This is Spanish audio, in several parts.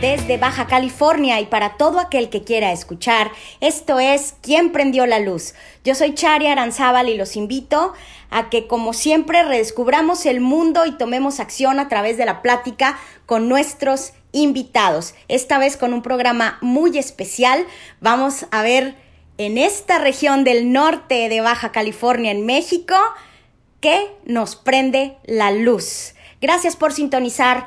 desde Baja California y para todo aquel que quiera escuchar. Esto es ¿Quién prendió la luz? Yo soy Chari Aranzábal y los invito a que como siempre redescubramos el mundo y tomemos acción a través de la plática con nuestros invitados. Esta vez con un programa muy especial. Vamos a ver en esta región del norte de Baja California en México qué nos prende la luz. Gracias por sintonizar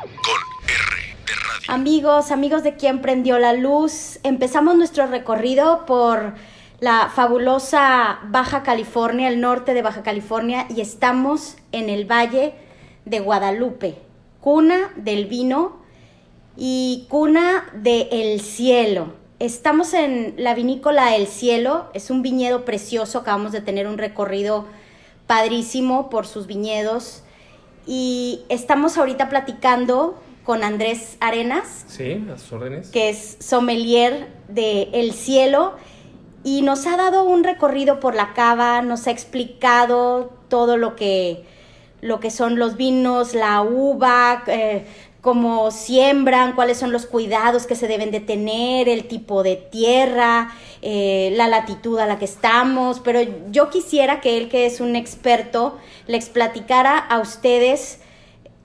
Amigos, amigos de Quien Prendió la Luz, empezamos nuestro recorrido por la fabulosa Baja California, el norte de Baja California, y estamos en el Valle de Guadalupe, cuna del vino y cuna del el cielo. Estamos en la vinícola El Cielo, es un viñedo precioso, acabamos de tener un recorrido padrísimo por sus viñedos y estamos ahorita platicando con Andrés Arenas. Sí, a sus órdenes. Que es sommelier de El Cielo y nos ha dado un recorrido por la cava, nos ha explicado todo lo que, lo que son los vinos, la uva, eh, cómo siembran, cuáles son los cuidados que se deben de tener, el tipo de tierra, eh, la latitud a la que estamos, pero yo quisiera que él, que es un experto, les platicara a ustedes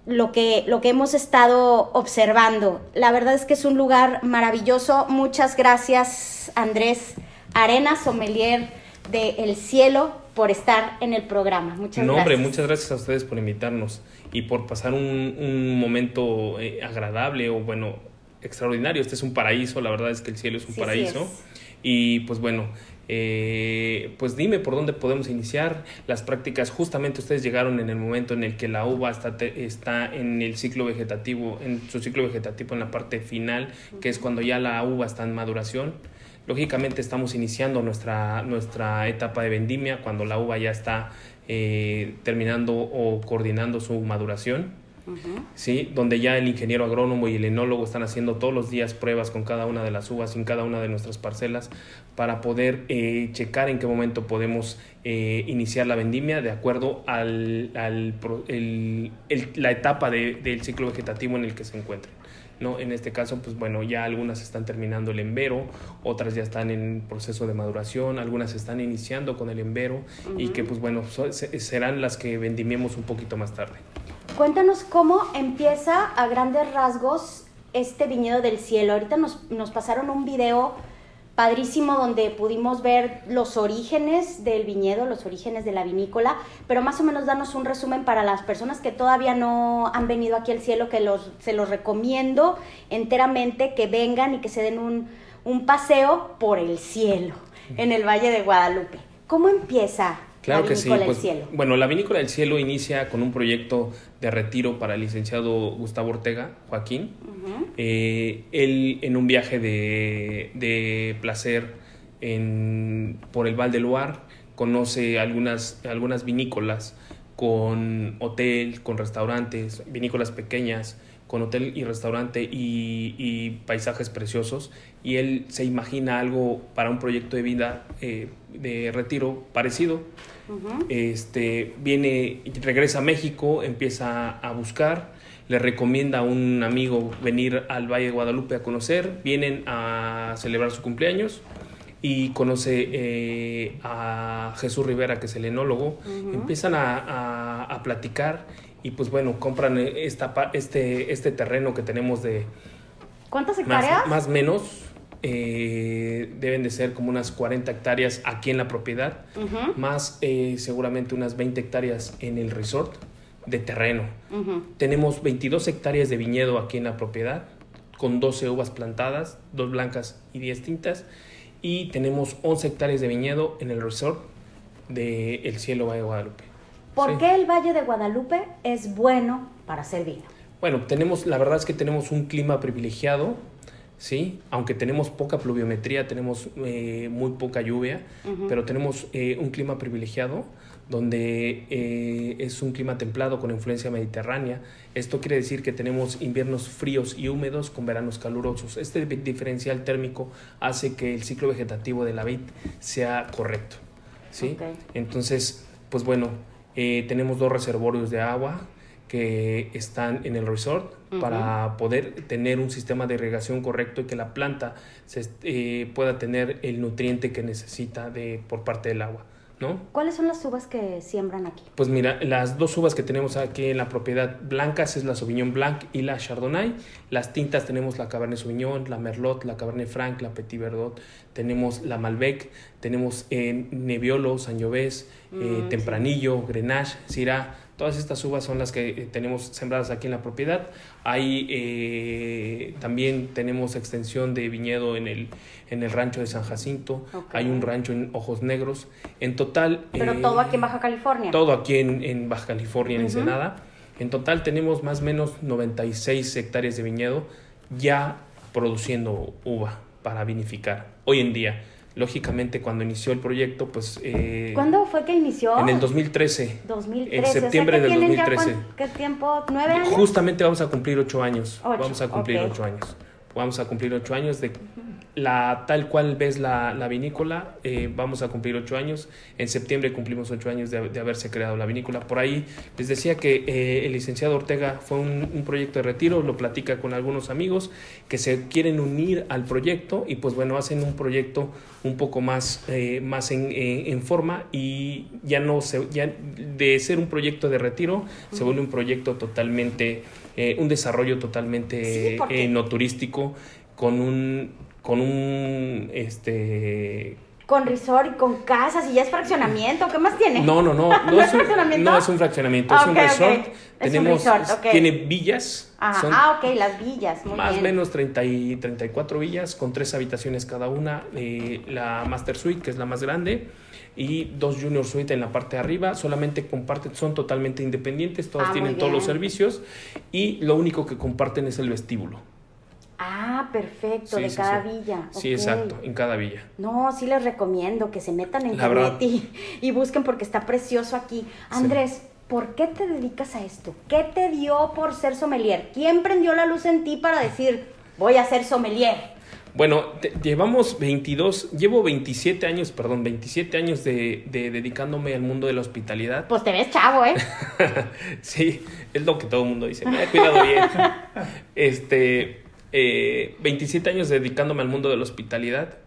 lo que, lo que hemos estado observando. La verdad es que es un lugar maravilloso. Muchas gracias, Andrés Arenas, sommelier de El Cielo, por estar en el programa. Muchas no, gracias. hombre, muchas gracias a ustedes por invitarnos y por pasar un, un momento eh, agradable o bueno, extraordinario. Este es un paraíso, la verdad es que el cielo es un Sí, paraíso. es. Y pues bueno, eh, pues dime por dónde podemos iniciar las prácticas. Justamente ustedes llegaron en el momento en el que la uva está, te- está en el ciclo vegetativo, en su ciclo vegetativo en la parte final, que es cuando ya la uva está en maduración. Lógicamente estamos iniciando nuestra, nuestra etapa de vendimia cuando la uva ya está eh, terminando o coordinando su maduración. ¿Sí? donde ya el ingeniero agrónomo y el enólogo están haciendo todos los días pruebas con cada una de las uvas en cada una de nuestras parcelas para poder eh, checar en qué momento podemos eh, iniciar la vendimia de acuerdo al, al pro- el- el- la etapa de- del ciclo vegetativo en el que se encuentren. ¿no? En este caso, pues bueno, ya algunas están terminando el embero, otras ya están en proceso de maduración, algunas están iniciando con el embero y que pues bueno, so- serán las que vendimiemos un poquito más tarde. Cuéntanos cómo empieza a grandes rasgos este viñedo del cielo. Ahorita nos, nos pasaron un video padrísimo donde pudimos ver los orígenes del viñedo, los orígenes de la vinícola, pero más o menos danos un resumen para las personas que todavía no han venido aquí al cielo, que los, se los recomiendo enteramente que vengan y que se den un, un paseo por el cielo en el Valle de Guadalupe. ¿Cómo empieza Claro la que sí. pues, del cielo? Bueno, la Vinícola del Cielo inicia con un proyecto de retiro para el licenciado Gustavo Ortega, Joaquín. Eh, él en un viaje de, de placer en, por el Val de Loire conoce algunas, algunas vinícolas con hotel, con restaurantes, vinícolas pequeñas, con hotel y restaurante y, y paisajes preciosos. Y él se imagina algo para un proyecto de vida eh, de retiro parecido. Este viene, regresa a México, empieza a buscar, le recomienda a un amigo venir al Valle de Guadalupe a conocer, vienen a celebrar su cumpleaños y conoce eh, a Jesús Rivera, que es el enólogo, empiezan a, a- a platicar y pues bueno, compran esta, este, este terreno que tenemos de ¿Cuántas hectáreas? más, más menos, eh, deben de ser como unas 40 hectáreas aquí en la propiedad, más eh, seguramente unas 20 hectáreas en el resort de terreno. Tenemos 22 hectáreas de viñedo aquí en la propiedad, con 12 uvas plantadas, dos blancas y 10 tintas, y tenemos 11 hectáreas de viñedo en el resort de El Cielo Valle de Guadalupe. ¿Por Sí. qué el Valle de Guadalupe es bueno para hacer vino? Bueno, tenemos, la verdad es que tenemos un clima privilegiado, ¿sí? Aunque tenemos poca pluviometría, tenemos eh, muy poca lluvia, pero tenemos eh, un clima privilegiado donde eh, es un clima templado con influencia mediterránea. Esto quiere decir que tenemos inviernos fríos y húmedos con veranos calurosos. Este diferencial térmico hace que el ciclo vegetativo de la vid sea correcto. ¿sí? Entonces, pues bueno, tenemos dos reservorios de agua que están en el resort para poder tener un sistema de irrigación correcto y que la planta se, eh, pueda tener el nutriente que necesita de, por parte del agua. ¿No? ¿Cuáles son las uvas que siembran aquí? Pues mira, las dos uvas que tenemos aquí en la propiedad blancas es la Sauvignon Blanc y la Chardonnay. Las tintas tenemos la Cabernet Sauvignon, la Merlot, la Cabernet Franc, la Petit Verdot, tenemos la Malbec, tenemos eh, Nebbiolo, Sangiovese, eh, mm, Tempranillo, Grenache, Syrah, Todas estas uvas son las que eh, tenemos sembradas aquí en la propiedad. Hay eh, también tenemos extensión de viñedo en el, en el rancho de San Jacinto. Hay un rancho en Ojos Negros. En total. Pero eh, todo aquí en Baja California. Todo aquí en, en Baja California, en Ensenada. En total tenemos más o menos 96 hectáreas de viñedo ya produciendo uva para vinificar hoy en día. Lógicamente, cuando inició el proyecto, pues... Eh, ¿Cuándo fue que inició? En el 2013. 2013. En septiembre del 2013. ¿Qué tiempo? ¿Nueve años? Justamente vamos a cumplir ocho años. vamos a cumplir ocho años. Vamos a cumplir ocho años de la tal cual ves la, la vinícola, eh, vamos a cumplir ocho años. En septiembre cumplimos ocho años de, de haberse creado la vinícola. Por ahí les decía que eh, el licenciado Ortega fue un, un, proyecto de retiro, lo platica con algunos amigos que se quieren unir al proyecto y pues bueno, hacen un proyecto un poco más, eh, más en, en, forma y ya no se, ya de ser un proyecto de retiro se vuelve un proyecto totalmente, un desarrollo totalmente no turístico con un con un este con resort y con casas y ya es fraccionamiento, ¿qué más tiene? No, no, no, no, es, un, fraccionamiento? no es un fraccionamiento, es un resort. Tenemos, tiene villas. ah, ok, las villas, muy Más o menos 30 y 34 villas con tres habitaciones cada una, eh, la Master Suite, que es la más grande, y dos Junior Suite en la parte de arriba, solamente comparten, son totalmente independientes, todas ah, tienen todos los servicios, y lo único que comparten es el vestíbulo. Ah, perfecto, de cada villa. Sí, exacto, en cada villa. No, sí les recomiendo que se metan en internet y, busquen porque está precioso aquí. Andrés, ¿por qué te dedicas a esto? ¿Qué te dio por ser sommelier? ¿Quién prendió la luz en ti para decir, voy a ser sommelier? Bueno, llevamos 22, llevo 27 años, perdón, 27 años de, de, dedicándome al mundo de la hospitalidad. Pues te ves chavo, ¿eh? sí, es lo que todo el mundo dice. Me he cuidado bien. este, 27 eh, años dedicándome al mundo de la hospitalidad.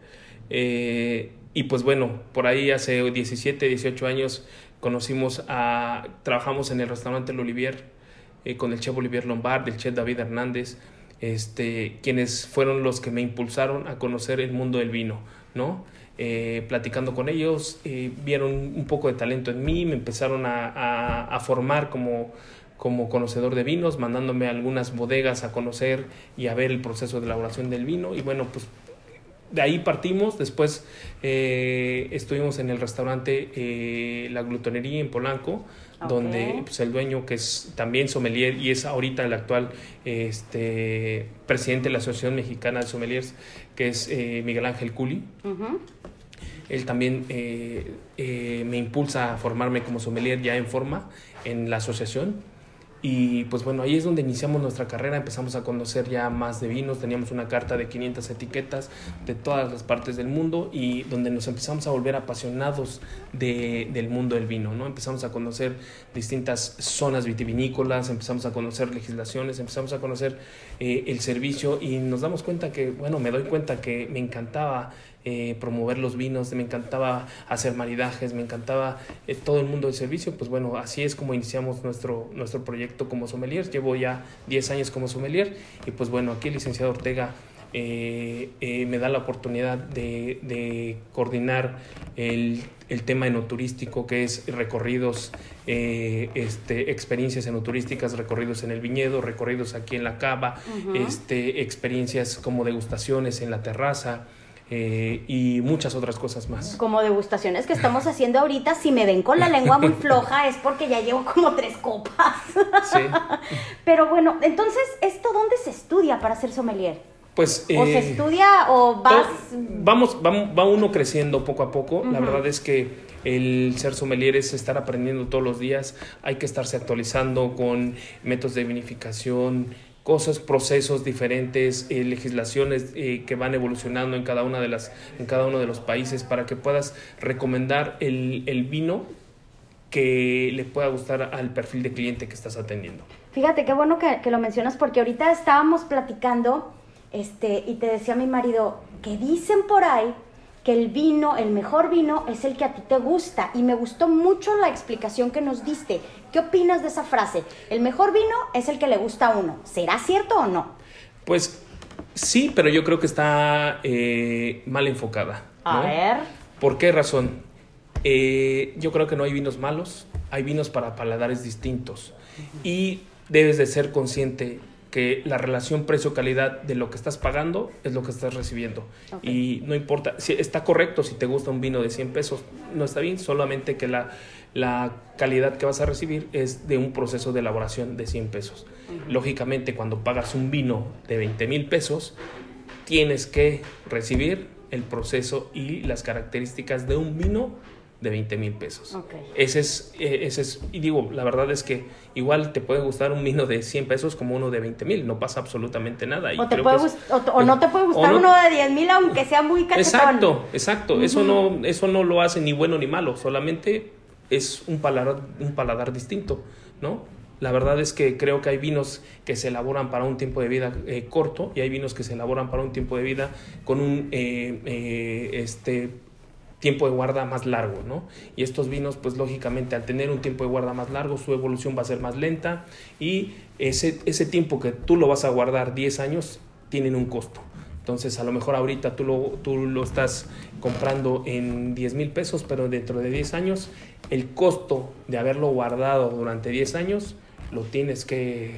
Eh, y pues bueno, por ahí hace 17, 18 años conocimos a, trabajamos en el restaurante El Olivier eh, con el chef Olivier Lombard, el chef David Hernández, este, quienes fueron los que me impulsaron a conocer el mundo del vino, ¿no? platicando con ellos, vieron un poco de talento en mí, me empezaron a, a formar como como conocedor de vinos, mandándome a algunas bodegas a conocer y a ver el proceso de elaboración del vino. Y bueno, pues de ahí partimos. Después eh, estuvimos en el restaurante eh, La Glutonería en Polanco, donde pues, el dueño, que es también sommelier y es ahorita el actual este, presidente de la Asociación Mexicana de Sommeliers, que es eh, Miguel Ángel Culi. Él también me impulsa a formarme como sommelier ya en forma en la asociación y pues bueno, ahí es donde iniciamos nuestra carrera, empezamos a conocer ya más de vinos, teníamos una carta de 500 etiquetas de todas las partes del mundo y donde nos empezamos a volver apasionados de, del mundo del vino, ¿no? Empezamos a conocer distintas zonas vitivinícolas, empezamos a conocer legislaciones, empezamos a conocer eh, el servicio y nos damos cuenta que, bueno, me doy cuenta que me encantaba eh, promover los vinos, me encantaba hacer maridajes, me encantaba eh, todo el mundo del servicio, pues bueno, así es como iniciamos nuestro, nuestro proyecto como sommelier. Llevo ya 10 años como sommelier y pues bueno, aquí el licenciado Ortega eh, me da la oportunidad de, de coordinar el, el, tema enoturístico que es recorridos, este, experiencias enoturísticas, recorridos en el viñedo, recorridos aquí en la cava, este, experiencias como degustaciones en la terraza, eh, y muchas otras cosas más. Como degustaciones que estamos haciendo ahorita, si me ven con la lengua muy floja es porque ya llevo como tres copas. Sí. Pero bueno, entonces, ¿esto dónde se estudia para ser sommelier? Pues, ¿O se eh, estudia o vas...? Vamos, va, uno creciendo poco a poco. La verdad es que el ser sommelier es estar aprendiendo todos los días. Hay que estarse actualizando con métodos de vinificación, cosas, procesos diferentes, eh, legislaciones eh, que van evolucionando en cada una de las, en cada uno de los países para que puedas recomendar el, el vino que le pueda gustar al perfil de cliente que estás atendiendo. Fíjate qué bueno que, que, lo mencionas porque ahorita estábamos platicando este, y te decía mi marido que dicen por ahí que el vino, el mejor vino es el que a ti te gusta y me gustó mucho la explicación que nos diste. ¿Qué opinas de esa frase? El mejor vino es el que le gusta a uno. ¿Será cierto o no? Pues sí, pero yo creo que está eh, mal enfocada. A ver. ¿Por qué razón? Eh, yo creo que no hay vinos malos, hay vinos para paladares distintos. Y debes de ser consciente que la relación precio-calidad de lo que estás pagando es lo que estás recibiendo. Y no importa, si está correcto si te gusta un vino de 100 pesos, no está bien, solamente que la, la calidad que vas a recibir es de un proceso de elaboración de 100 pesos. Lógicamente, cuando pagas un vino de 20 mil pesos, tienes que recibir el proceso y las características de un vino de 20 mil pesos. Ese, es, eh, ese es, y digo, la verdad es que igual te puede gustar un vino de 100 pesos como uno de 20 mil, no pasa absolutamente nada. o, no te puede gustar uno de 10 mil aunque sea muy cachetón. Exacto, exacto, eso, no, eso no lo hace ni bueno ni malo, solamente es un paladar, un paladar distinto, ¿no? La verdad es que creo que hay vinos que se elaboran para un tiempo de vida eh, corto y hay vinos que se elaboran para un tiempo de vida con un eh, este, tiempo de guarda más largo, ¿no? Y estos vinos, pues lógicamente al tener un tiempo de guarda más largo, su evolución va a ser más lenta y ese, ese tiempo que tú lo vas a guardar 10 años, tienen un costo. Entonces, a lo mejor ahorita tú lo, tú lo estás comprando en 10 mil pesos, pero dentro de 10 años, el costo de haberlo guardado durante 10 años lo tienes que,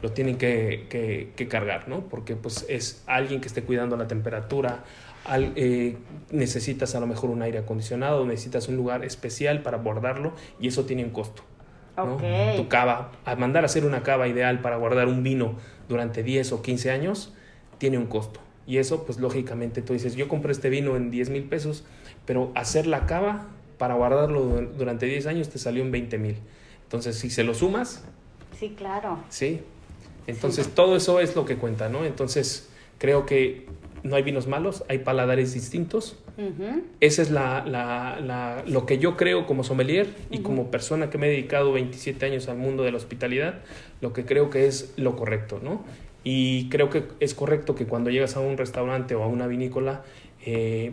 lo tienen que, que, que, cargar, ¿no? Porque pues es alguien que esté cuidando la temperatura, eh, necesitas a lo mejor un aire acondicionado, necesitas un lugar especial para guardarlo y eso tiene un costo. Tu cava, al mandar a hacer una cava ideal para guardar un vino durante 10 o 15 años, tiene un costo. Y eso, pues lógicamente tú dices, yo compré este vino en 10 mil pesos, pero hacer la cava para guardarlo durante 10 años te salió en 20 mil. Entonces, si se lo sumas... Sí, claro. Sí. Entonces, todo eso es lo que cuenta, ¿no? Entonces, creo que no hay vinos malos, hay paladares distintos. Esa es la, la, lo que yo creo como sommelier y como persona que me he dedicado 27 años al mundo de la hospitalidad, lo que creo que es lo correcto, ¿no? Y creo que es correcto que cuando llegas a un restaurante o a una vinícola, eh,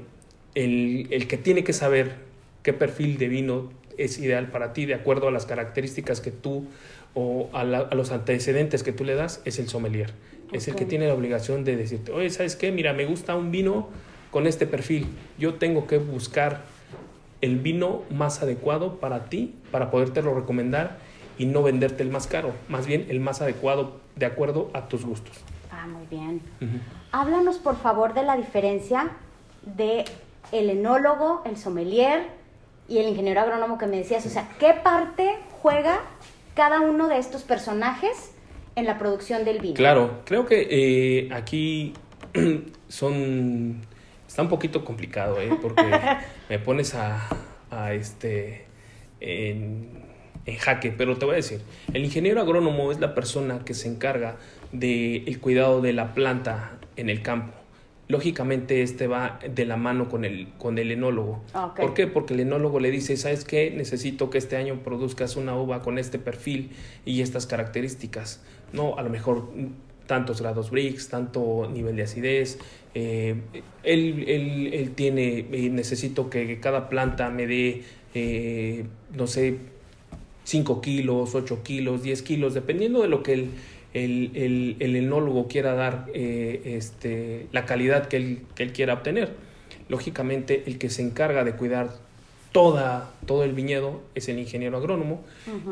el, el que tiene que saber qué perfil de vino es ideal para ti de acuerdo a las características que tú o a, a los antecedentes que tú le das es el sommelier es el que tiene la obligación de decirte, oye, ¿sabes qué? Mira, me gusta un vino con este perfil. Yo tengo que buscar el vino más adecuado para ti, para podértelo recomendar y no venderte el más caro, más bien el más adecuado de acuerdo a tus gustos. Ah, muy bien. Háblanos por favor de la diferencia de el enólogo, el sommelier y el ingeniero agrónomo que me decías, o sea, ¿qué parte juega cada uno de estos personajes en la producción del vino. Claro, creo que eh, aquí son está un poquito complicado, ¿eh? porque me pones a, a este en, en, jaque, pero te voy a decir, el ingeniero agrónomo es la persona que se encarga del el cuidado de la planta en el campo lógicamente este va de la mano con el, con el enólogo. Ah, ¿Por qué? Porque el enólogo le dice, ¿sabes qué? Necesito que este año produzcas una uva con este perfil y estas características. No, a lo mejor tantos grados Brix, tanto nivel de acidez. Eh, él, él, él, tiene, eh, necesito que cada planta me dé, eh, no sé, 5 kilos, 8 kilos, 10 kilos, dependiendo de lo que él el, el, el enólogo quiera dar este, la calidad que él, que él, quiera obtener. Lógicamente, el que se encarga de cuidar toda, todo el viñedo es el ingeniero agrónomo.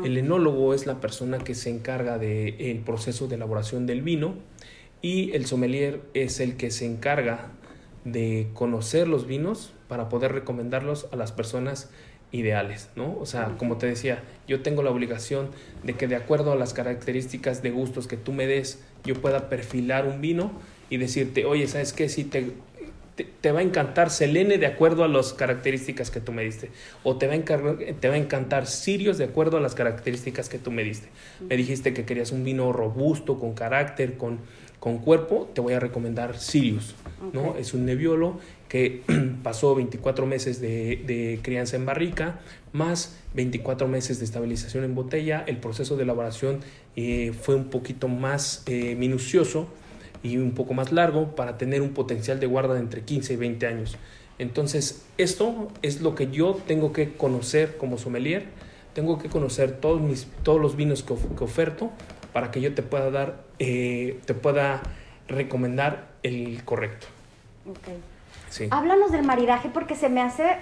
El enólogo es la persona que se encarga del el proceso de elaboración del vino y el sommelier es el que se encarga de conocer los vinos para poder recomendarlos a las personas ideales, ¿no? O sea, como te decía, yo tengo la obligación de que de acuerdo a las características de gustos que tú me des, yo pueda perfilar un vino y decirte, oye, ¿sabes qué? Si te, te, va a encantar Selene de acuerdo a las características que tú me diste. O te va, a te va a encantar Sirius de acuerdo a las características que tú me diste. Me dijiste que querías un vino robusto, con carácter, con, con cuerpo, te voy a recomendar Sirius. ¿no? Es un neviolo que pasó 24 meses de, crianza en barrica, más 24 meses de estabilización en botella. El proceso de elaboración eh, fue un poquito más eh, minucioso y un poco más largo para tener un potencial de guarda de entre 15 y 20 años. Entonces, esto es lo que yo tengo que conocer como sommelier. Tengo que conocer todos, mis, todos los vinos que, oferto para que yo te pueda dar, eh, te pueda recomendar el correcto. Okay. Sí. Háblanos del maridaje porque se me hace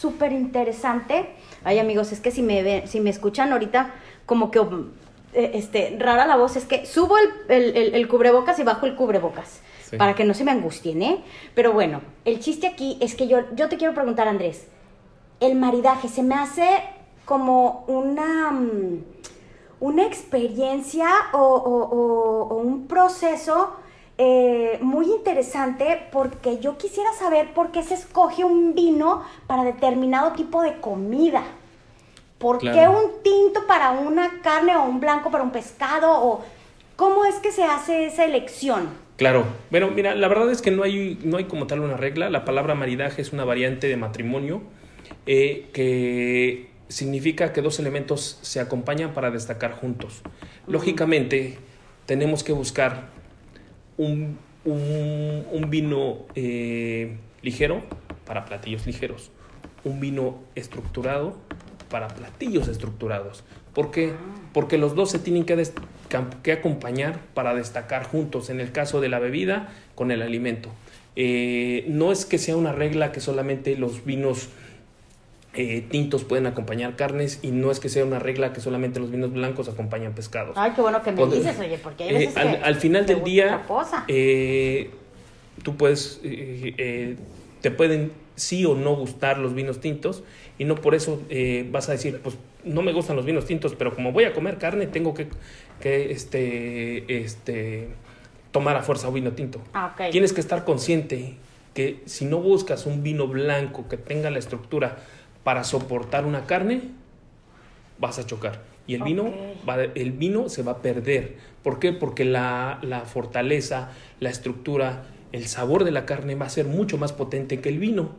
súper interesante. Ay, amigos, es que si me, si me escuchan ahorita, como que este, rara la voz, es que subo el, cubrebocas y bajo el cubrebocas. Para que no se me angustien, ¿eh? Pero bueno, el chiste aquí es que yo, yo te quiero preguntar, Andrés, el maridaje se me hace como una, mm, una experiencia o un proceso eh, muy interesante porque yo quisiera saber por qué se escoge un vino para determinado tipo de comida. ¿Por qué un tinto para una carne o un blanco para un pescado? O ¿Cómo es que se hace esa elección? Claro, bueno, mira, la verdad es que no hay, no hay como tal una regla. La palabra maridaje es una variante de matrimonio eh, que significa que dos elementos se acompañan para destacar juntos. Lógicamente, tenemos que buscar un, vino eh, ligero para platillos ligeros, un vino estructurado para platillos estructurados. ¿Por qué? Porque los dos se tienen que, que acompañar para destacar juntos, en el caso de la bebida con el alimento. Eh, no es que sea una regla que solamente los vinos eh, tintos pueden acompañar carnes y no es que sea una regla que solamente los vinos blancos acompañan pescados. Ay, qué bueno que me dices, oye, porque hay veces eh, al, final del día, eh, tú puedes, te pueden sí o no gustar los vinos tintos y no por eso vas a decir, pues no me gustan los vinos tintos, pero como voy a comer carne, tengo que, que este, este, tomar a fuerza un vino tinto. Ah, Tienes que estar consciente que si no buscas un vino blanco que tenga la estructura para soportar una carne, vas a chocar. Y el vino, el vino se va a perder. ¿Por qué? Porque la, fortaleza, la estructura, el sabor de la carne va a ser mucho más potente que el vino.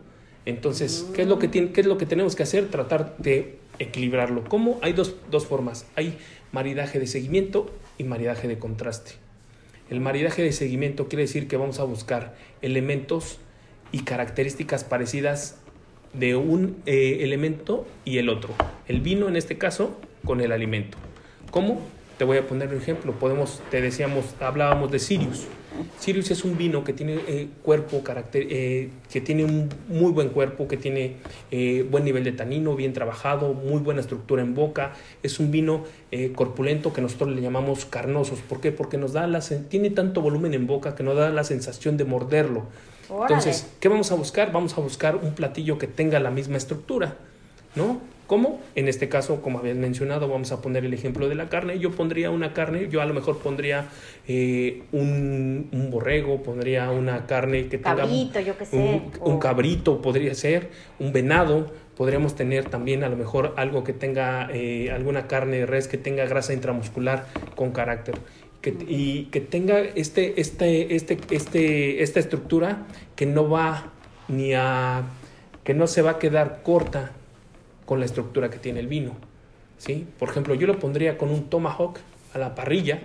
Entonces, ¿qué, es lo que tiene, ¿qué es lo que tenemos que hacer? Tratar de equilibrarlo. ¿Cómo? Hay dos, dos formas. Hay maridaje de seguimiento y maridaje de contraste. El maridaje de seguimiento quiere decir que vamos a buscar elementos y características parecidas de un eh, elemento y el otro. El vino en este caso con el alimento. ¿Cómo? Te voy a poner un ejemplo. Podemos, te decíamos, hablábamos de Sirius. Sirius es un vino que tiene eh, cuerpo, carácter, eh, que tiene un muy buen cuerpo, que tiene buen nivel de tanino, bien trabajado, muy buena estructura en boca. Es un vino corpulento que nosotros le llamamos carnosos. ¿Por qué? Porque nos da la, tiene tanto volumen en boca que nos da la sensación de morderlo. Entonces, ¿qué vamos a buscar? Vamos a buscar un platillo que tenga la misma estructura, ¿no? ¿Cómo? En este caso, como habías mencionado, vamos a poner el ejemplo de la carne. Yo pondría una carne, yo a lo mejor pondría eh, un, borrego, pondría una carne que tenga... Cabrito, yo qué sé. Un, cabrito podría ser, un venado. Podríamos tener también a lo mejor algo que tenga, eh, alguna carne de res que tenga grasa intramuscular con carácter y que tenga este, este, este, este, esta estructura que no va ni a, que no se va a quedar corta con la estructura que tiene el vino. ¿sí? Por ejemplo, yo lo pondría con un tomahawk a la parrilla,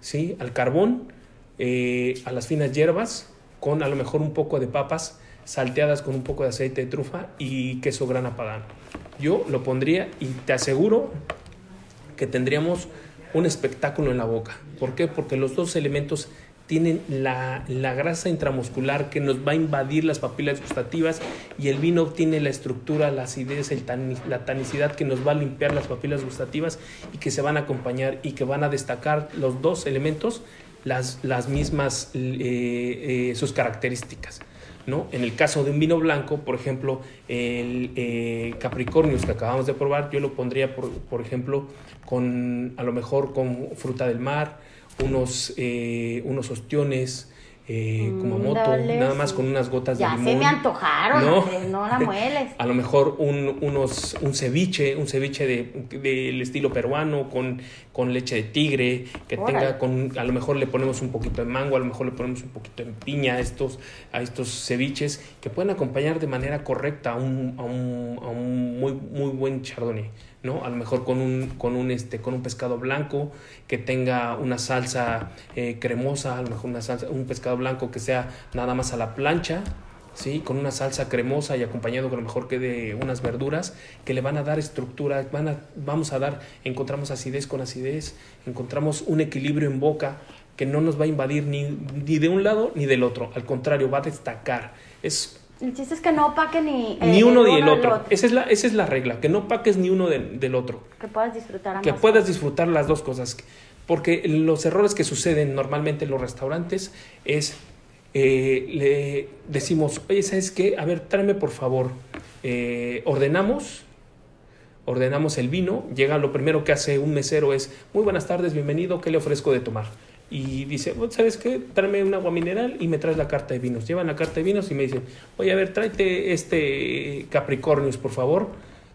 ¿sí? al carbón, eh, a las finas hierbas, con a lo mejor un poco de papas salteadas con un poco de aceite de trufa y queso grana padano. Yo lo pondría y te aseguro que tendríamos un espectáculo en la boca. ¿Por qué? Porque los dos elementos tienen la, grasa intramuscular que nos va a invadir las papilas gustativas y el vino tiene la estructura, la acidez, la tanicidad que nos va a limpiar las papilas gustativas y que se van a acompañar y que van a destacar los dos elementos las, las mismas, eh, eh, sus características. ¿no? En el caso de un vino blanco, por ejemplo, el eh, Capricornius que acabamos de probar, yo lo pondría, por, por ejemplo, con a lo mejor con fruta del mar, unos, eh, unos ostiones, eh, como Mm, moto, dale, nada más con unas gotas Ya de se limón. me antojaron, ¿no? Andrés, no la mueles. A lo mejor un, unos, un ceviche, un ceviche de- del estilo peruano con, con leche de tigre, que Órale. tenga con, a lo mejor le ponemos un poquito de mango, a lo mejor le ponemos un poquito de piña a estos, a estos ceviches, que pueden acompañar de manera correcta a un, a un, a un muy, muy buen chardonnay. ¿No? A lo mejor con un, con un, este, con un pescado blanco que tenga una salsa eh, cremosa, a lo mejor una salsa, un pescado blanco que sea nada más a la plancha, ¿sí? Con una salsa cremosa y acompañado con lo mejor que de unas verduras que le van a dar estructura, van a, vamos a dar, encontramos acidez con acidez, encontramos un equilibrio en boca que no nos va a invadir ni, ni de un lado ni del otro, al contrario, va a destacar. Es El chiste es que no opaque ni, eh, ni uno ni el otro. Esa es la, esa es la regla, que no paques ni uno de- del otro Que puedas disfrutar ambas que puedas disfrutar las dos cosas. Porque los errores que suceden normalmente en los restaurantes es, eh, le decimos, oye, ¿sabes qué? A ver, tráeme por favor. Eh, ordenamos, ordenamos el vino, llega lo primero que hace un mesero es, muy buenas tardes, bienvenido, ¿qué le ofrezco de tomar? Y dice, "Oh, ¿sabes qué? Tráeme un agua mineral y me traes la carta de vinos. Llevan la carta de vinos y me dicen, oye, a ver, tráete este Capricornius, por favor,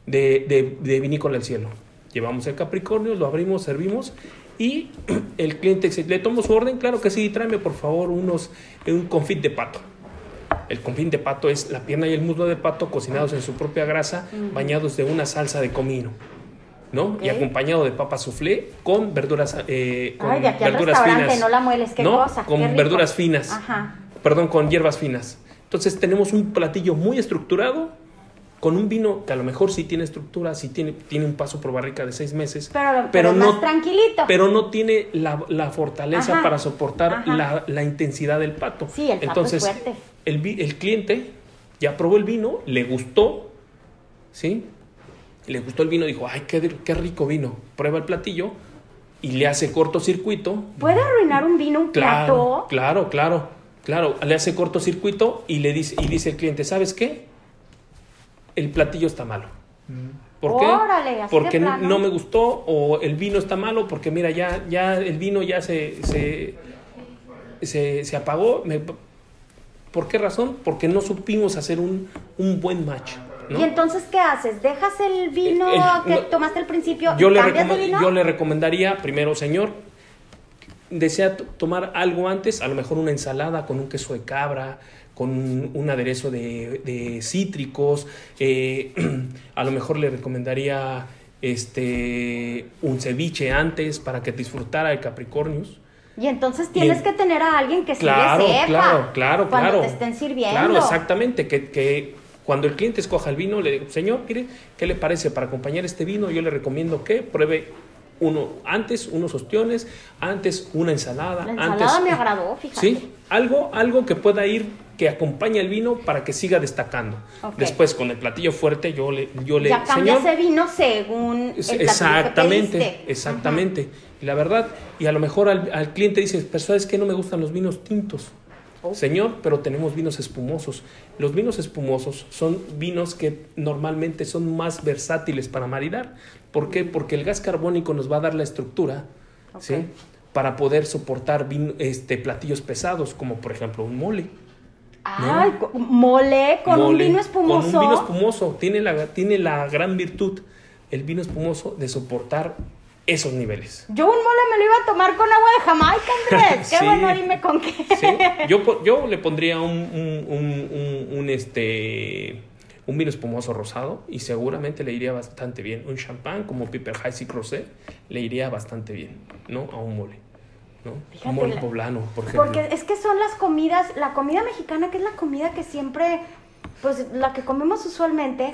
de, de, de Vinícola del Cielo. Llevamos el Capricornio, lo abrimos, servimos y el cliente dice, ¿le tomo su orden? Claro que sí, tráeme por favor unos, un confit de pato. El confit de pato es la pierna y el muslo de pato cocinados en su propia grasa, bañados de una salsa de comino. ¿No? Y acompañado de papa soufflé con verduras, eh, con Ay, de aquí al verduras restaurante, finas. no la mueles, qué ¿no? cosa, Con qué rico. verduras finas. Ajá. Perdón, con hierbas finas. Entonces tenemos un platillo muy estructurado con un vino que a lo mejor sí tiene estructura, sí tiene, tiene un paso por barrica de seis meses, Pero, pero, más tranquilito. pero no tiene la, la fortaleza Ajá, para soportar ajá. la, la intensidad del pato. Sí, el pato Entonces, es fuerte. El, el cliente ya probó el vino, le gustó, ¿sí? Le gustó el vino, dijo, ay, qué, qué rico vino. Prueba el platillo y le hace cortocircuito. ¿Puede arruinar un vino un Claro, plato? claro, claro, claro. Le hace cortocircuito y le dice, y dice el cliente, ¿sabes qué? El platillo está malo. ¿Por qué? Órale, así porque no me gustó o el vino está malo porque mira, ya, ya el vino ya se, se, se, se apagó. Me- ¿Por qué razón? Porque no supimos hacer un, un buen match. ¿No? ¿Y entonces qué haces? ¿Dejas el vino El- que no, tomaste al principio yo y le, vino? yo recomendaría, primero, señor, desea tomar algo antes, a lo mejor una ensalada con un queso de cabra, con un, aderezo de, de cítricos, eh, a lo mejor le recomendaría este un ceviche antes para que disfrutara el Capricornius. Y entonces tienes Y- que tener a alguien que sí Claro, le sepa. claro, claro, cuando claro. te estén sirviendo. Claro, exactamente. Que, que cuando el cliente escoja el vino, le digo, señor, mire, ¿qué le parece para acompañar este vino? Yo le recomiendo que pruebe uno antes, unos ostiones, antes una ensalada. La ensalada antes, me agradó, fíjate. Sí, algo, algo que pueda ir, que acompañe el vino para que siga destacando. Ok. Después, con el platillo fuerte, yo le, yo le ya cambias señor, ese vino según el Exactamente, que exactamente. Y la verdad, y a lo mejor al, al cliente dices, pero sabes que no me gustan los vinos tintos. Oh. Señor, pero tenemos vinos espumosos. Los vinos espumosos son vinos que normalmente son más versátiles para maridar. ¿Por qué? Porque el gas carbónico nos va a dar la estructura. ¿sí? Para poder soportar este, platillos pesados, como por ejemplo un mole. Ay, co- mole con un vino espumoso. Con un vino espumoso. Tiene la, tiene la gran virtud, el vino espumoso, de soportar esos niveles. Yo un mole me lo iba a tomar con agua de Jamaica, Andrés. Qué Sí. bueno, dime con qué. Sí, yo, yo le pondría un, un, un- un- un, este, un vino espumoso rosado y seguramente le iría bastante bien. Un champán como Piper Heidsieck Rosé le iría bastante bien, ¿no? A un mole, ¿no? Fíjate un mole la- poblano, por ejemplo. Porque es que son las comidas, la comida mexicana, que es la comida que siempre, pues la que comemos usualmente,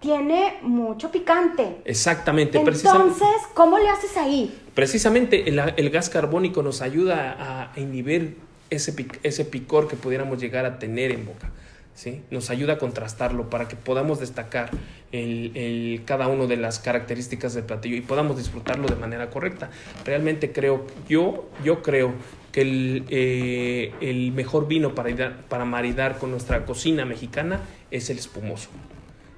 tiene mucho picante. Exactamente. Entonces, ¿cómo le haces ahí? Precisamente el, el gas carbónico nos ayuda a inhibir ese, ese picor que pudiéramos llegar a tener en boca. ¿sí? Nos ayuda a contrastarlo para que podamos destacar el, el- cada una de las características del platillo y podamos disfrutarlo de manera correcta. Realmente creo, yo, yo creo que el, eh, el mejor vino para, para maridar con nuestra cocina mexicana es el espumoso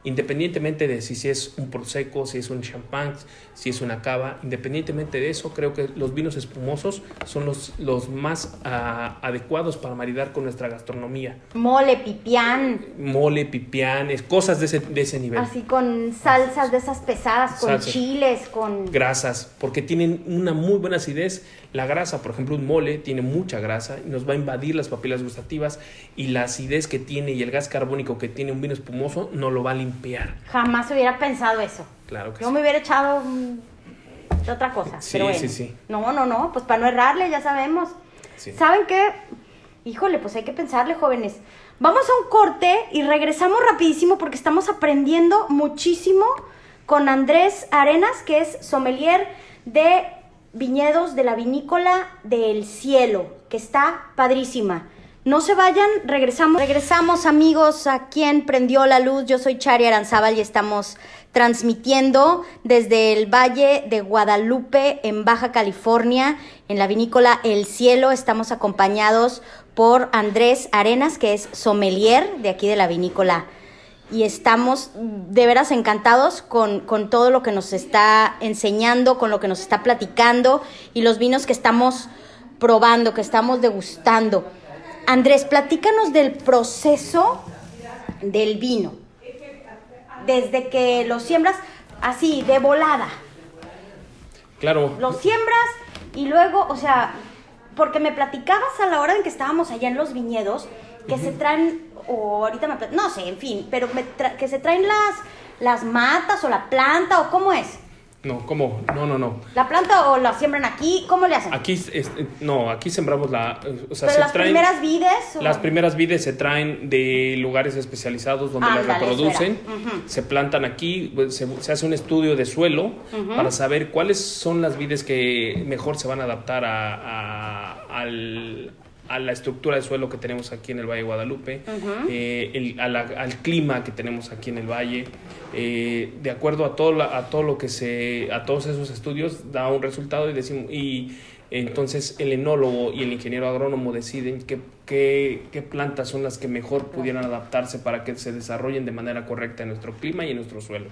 independientemente de si, es un prosecco, si es un champán, si es una cava, independientemente de eso, creo que los vinos espumosos son los, los más ah, adecuados para maridar con nuestra gastronomía. Mole, pipián. Mole, pipián, cosas de ese, de ese nivel. Así con salsas de esas pesadas, con chiles, con... Grasas, porque tienen una muy buena acidez. La grasa, por ejemplo, un mole tiene mucha grasa y nos va a invadir las papilas gustativas y la acidez que tiene y el gas carbónico que tiene un vino espumoso no lo va a limpiar Jamás hubiera pensado eso. Claro que Yo me hubiera echado otra cosa. Sí, sí, sí. No, no, no, pues para no errarle, ya sabemos. ¿Saben qué? Híjole, pues hay que pensarle, jóvenes. Vamos a un corte y regresamos rapidísimo porque estamos aprendiendo muchísimo con Andrés Arenas, que es sommelier de viñedos de la vinícola del cielo, que está padrísima. No se vayan, regresamos. Regresamos amigos a quien prendió la luz. Yo soy Chari Aranzábal y estamos transmitiendo desde el Valle de Guadalupe en Baja California, en la vinícola El Cielo. Estamos acompañados por Andrés Arenas, que es sommelier de aquí de la vinícola. Y estamos de veras encantados con, con todo lo que nos está enseñando, con lo que nos está platicando y los vinos que estamos probando, que estamos degustando. Andrés, platícanos del proceso del vino. Desde que lo siembras así, de volada. Claro. Lo siembras y luego, o sea, porque me platicabas a la hora en que estábamos allá en los viñedos, que se traen, o ahorita me, no sé, en fin, pero que se traen las, las matas o la planta o cómo es. No, ¿cómo? No, no, no. ¿La planta o la siembran aquí? ¿Cómo le hacen? Aquí, no, aquí sembramos la... O sea, ¿Pero las primeras vides? Las primeras vides se traen de lugares especializados donde las reproducen. Se plantan aquí, pues, se, hace un estudio de suelo para saber cuáles son las vides que mejor se van a adaptar a, al, a la estructura de suelo que tenemos aquí en el Valle de Guadalupe, eh, al clima que tenemos aquí en el valle. Eh, de acuerdo a todo, a todo lo que se, a todos esos estudios da un resultado y decimos y entonces el enólogo y el ingeniero agrónomo deciden qué, qué, plantas son las que mejor pudieran adaptarse para que se desarrollen de manera correcta en nuestro clima y en nuestro suelo.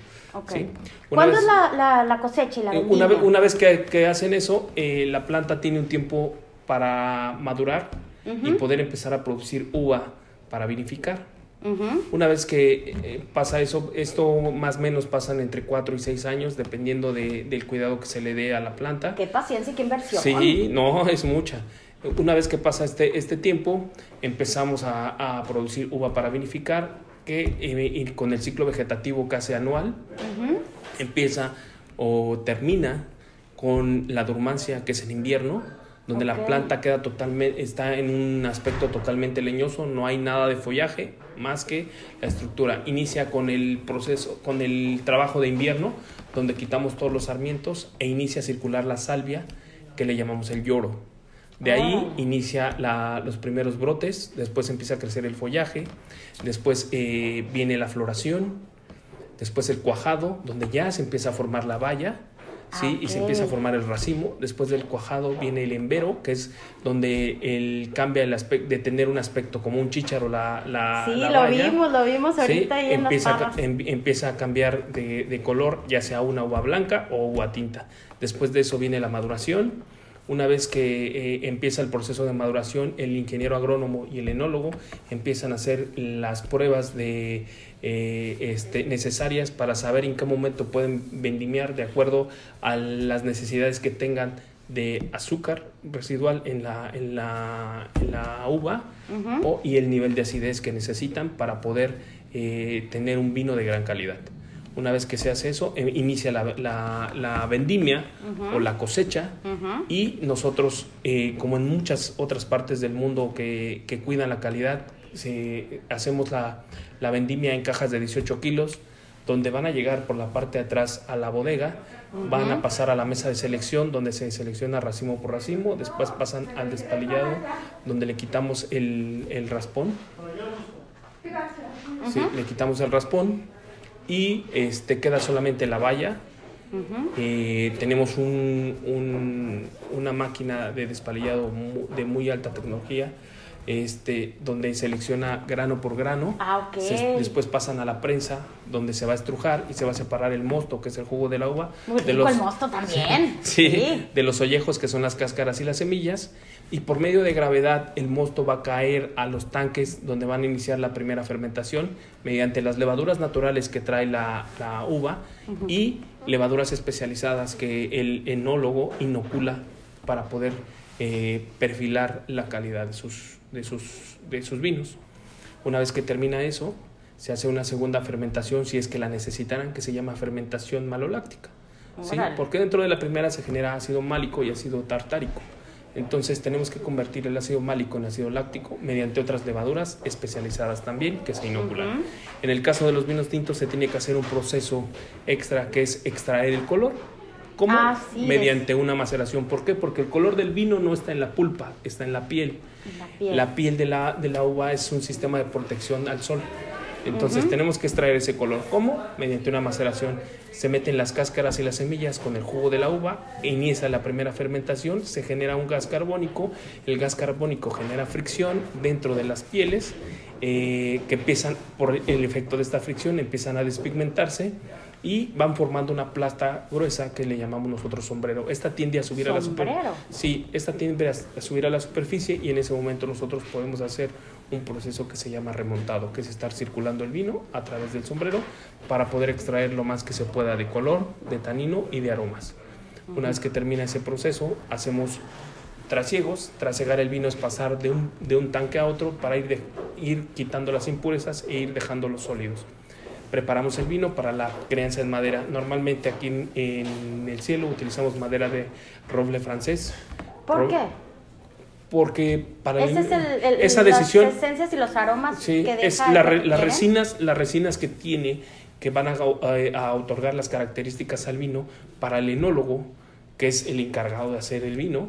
¿Cuándo es la, la, cosecha y la vendimia? Una vez, una vez que, que hacen eso, eh, la planta tiene un tiempo para madurar y poder empezar a producir uva para vinificar. Una vez que eh, pasa eso, esto más o menos pasan entre 4 y 6 años, dependiendo de, del cuidado que se le dé a la planta. Qué paciencia y qué inversión. Sí, no, es mucha. Una vez que pasa este, este tiempo, empezamos a, a producir uva para vinificar, que eh, con el ciclo vegetativo casi anual, empieza o termina con la dormancia, que es el invierno, donde la planta queda totalmente, está en un aspecto totalmente leñoso, no hay nada de follaje más que la estructura. Inicia con el proceso, con el trabajo de invierno, donde quitamos todos los sarmientos e inicia a circular la salvia, que le llamamos el lloro. De ahí ah. inicia los primeros brotes, después empieza a crecer el follaje, después eh, viene la floración, después el cuajado, donde ya se empieza a formar la valla, ¿sí? Y se empieza a formar el racimo. Después del cuajado viene el embero, que es donde el cambia el aspecto de tener un aspecto como un chícharo la, la Sí, lo vimos, lo vimos ahorita ahí empieza, a, em, empieza a cambiar de, de, color, ya sea una uva blanca o uva tinta. Después de eso viene la maduración. Una vez que eh, empieza el proceso de maduración, el ingeniero agrónomo y el enólogo empiezan a hacer las pruebas de eh, este, necesarias para saber en qué momento pueden vendimiar de acuerdo a las necesidades que tengan de azúcar residual en la, en la, la uva o, y el nivel de acidez que necesitan para poder eh, tener un vino de gran calidad. Una vez que se hace eso, eh, inicia la, la, vendimia o la cosecha y nosotros, como en muchas otras partes del mundo que, que cuidan la calidad, si hacemos la, la vendimia en cajas de 18 kilos, donde van a llegar por la parte de atrás a la bodega, van a pasar a la mesa de selección, donde se selecciona racimo por racimo, después pasan al despalillado, donde le quitamos el, el raspón. Sí, le quitamos el raspón y este, queda solamente la valla. Eh, tenemos un, una máquina de despalillado de muy alta tecnología este, donde selecciona grano por grano. Ah, después pasan a la prensa, donde se va a estrujar y se va a separar el mosto, que es el jugo del uva. Muy de los, el mosto también. Sí, de los ollejos, que son las cáscaras y las semillas. Y por medio de gravedad, el mosto va a caer a los tanques donde van a iniciar la primera fermentación mediante las levaduras naturales que trae la, uva y levaduras especializadas que el enólogo inocula para poder eh, perfilar la calidad de sus, de sus, de sus vinos. Una vez que termina eso, se hace una segunda fermentación si es que la necesitaran, que se llama fermentación maloláctica. ¿sí? Porque dentro de la primera se genera ácido málico y ácido tartárico. Entonces tenemos que convertir el ácido málico en ácido láctico mediante otras levaduras especializadas también que se inoculan. En el caso de los vinos tintos se tiene que hacer un proceso extra que es extraer el color ¿Cómo? Mediante una maceración. ¿Por qué? Porque el color del vino no está en la pulpa, está en la piel. La piel, de, la, de la uva es un sistema de protección al sol. Entonces tenemos que extraer ese color. ¿Cómo? Mediante una maceración. Se meten las cáscaras y las semillas con el jugo de la uva, e inicia la primera fermentación, se genera un gas carbónico, el gas carbónico genera fricción dentro de las pieles, eh, que empiezan, por el efecto de esta fricción, empiezan a despigmentarse y van formando una plasta gruesa que le llamamos nosotros sombrero. Esta tiende a subir a la superficie. Sí, esta tiende a subir a la superficie y en ese momento nosotros podemos hacer un proceso que se llama remontado, que es estar circulando el vino a través del sombrero para poder extraer lo más que se pueda de color, de tanino y de aromas. Una vez que termina ese proceso, hacemos trasiegos. Trasegar el vino es pasar de un, de un tanque a otro para ir, de, ir quitando las impurezas e ir dejando los sólidos preparamos el vino para la crianza en madera. Normalmente aquí en, el cielo utilizamos madera de roble francés. ¿Por qué? Porque para Ese es el, esa decisión, las esencias y los aromas que deja es la, las resinas, las resinas que tiene que van a, a, otorgar las características al vino para el enólogo que es el encargado de hacer el vino,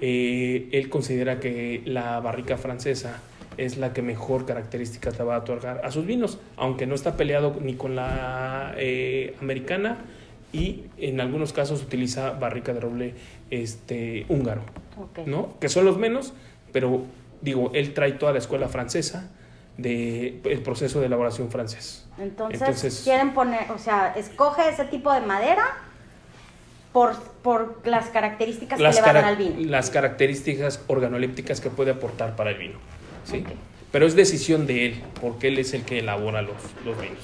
eh, él considera que la barrica francesa es la que mejor características te va a otorgar a sus vinos, aunque no está peleado ni con la eh, americana y en algunos casos utiliza barrica de roble este, húngaro, ¿no? que son los menos, pero digo, él trae toda la escuela francesa del el proceso de elaboración francés. Entonces, quieren poner, o sea, escoge ese tipo de madera por, por las características que le van a dar al vino. Las características organolépticas que puede aportar para el vino. ¿Sí? Pero es decisión de él, porque él es el que elabora los, los vinos.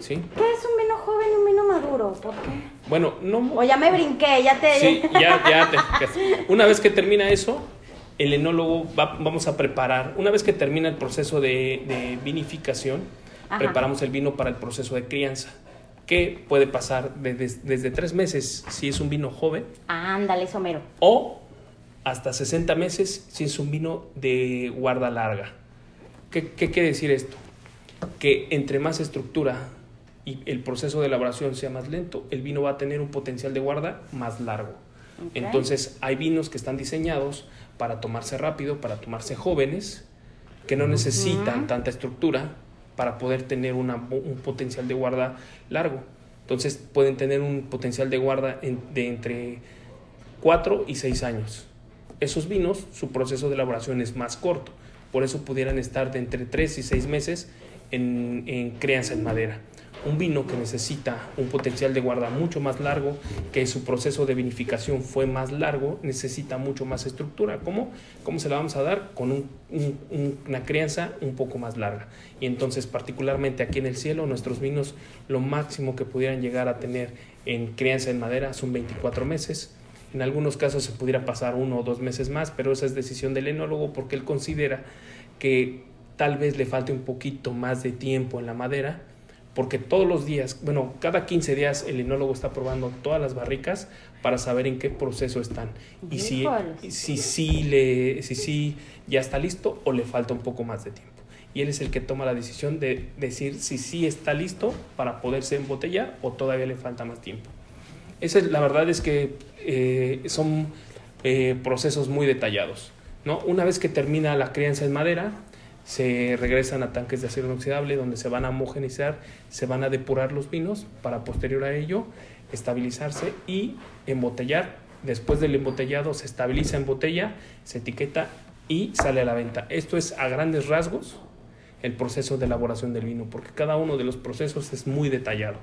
¿sí? ¿Qué es un vino joven y un vino maduro? ¿Por qué? Bueno, no... O ya me brinqué, ya te... Sí, ya, ya te... Una vez que termina eso, el enólogo va, vamos a preparar, una vez que termina el proceso de, de vinificación, preparamos el vino para el proceso de crianza que puede pasar desde, tres meses si es un vino joven. Ándale, somero. O hasta 60 meses si es un vino de guarda larga. ¿Qué, quiere decir esto? Que entre más estructura y el proceso de elaboración sea más lento, el vino va a tener un potencial de guarda más largo. Entonces hay vinos que están diseñados para tomarse rápido, para tomarse jóvenes, que no necesitan tanta estructura para poder tener un potencial de guarda largo. Entonces pueden tener un potencial de guarda de entre 4 y 6 años esos vinos, su proceso de elaboración es más corto. Por eso pudieran estar de entre 3 y 6 meses en, crianza en madera. Un vino que necesita un potencial de guarda mucho más largo, que su proceso de vinificación fue más largo, necesita mucho más estructura. ¿Cómo? ¿Cómo se la vamos a dar? Con una crianza un poco más larga. Y entonces, particularmente aquí en el cielo, nuestros vinos, lo máximo que pudieran llegar a tener en crianza en madera son 24 meses en algunos casos se pudiera pasar uno o dos meses más, pero esa es decisión del enólogo porque él considera que tal vez le falte un poquito más de tiempo en la madera, porque todos los días, bueno, cada 15 días el enólogo está probando todas las barricas para saber en qué proceso están y si, si, si, le, si, si ya está listo o le falta un poco más de tiempo. Y él es el que toma la decisión de decir si sí está listo para poderse embotellar o todavía le falta más tiempo. Esa, la verdad es que eh, son eh, procesos muy detallados. ¿no? Una vez que termina la crianza en madera, se regresan a tanques de acero inoxidable donde se van a homogenizar, se van a depurar los vinos para posterior a ello estabilizarse y embotellar. Después del embotellado se estabiliza en botella, se etiqueta y sale a la venta. Esto es a grandes rasgos el proceso de elaboración del vino, porque cada uno de los procesos es muy detallado,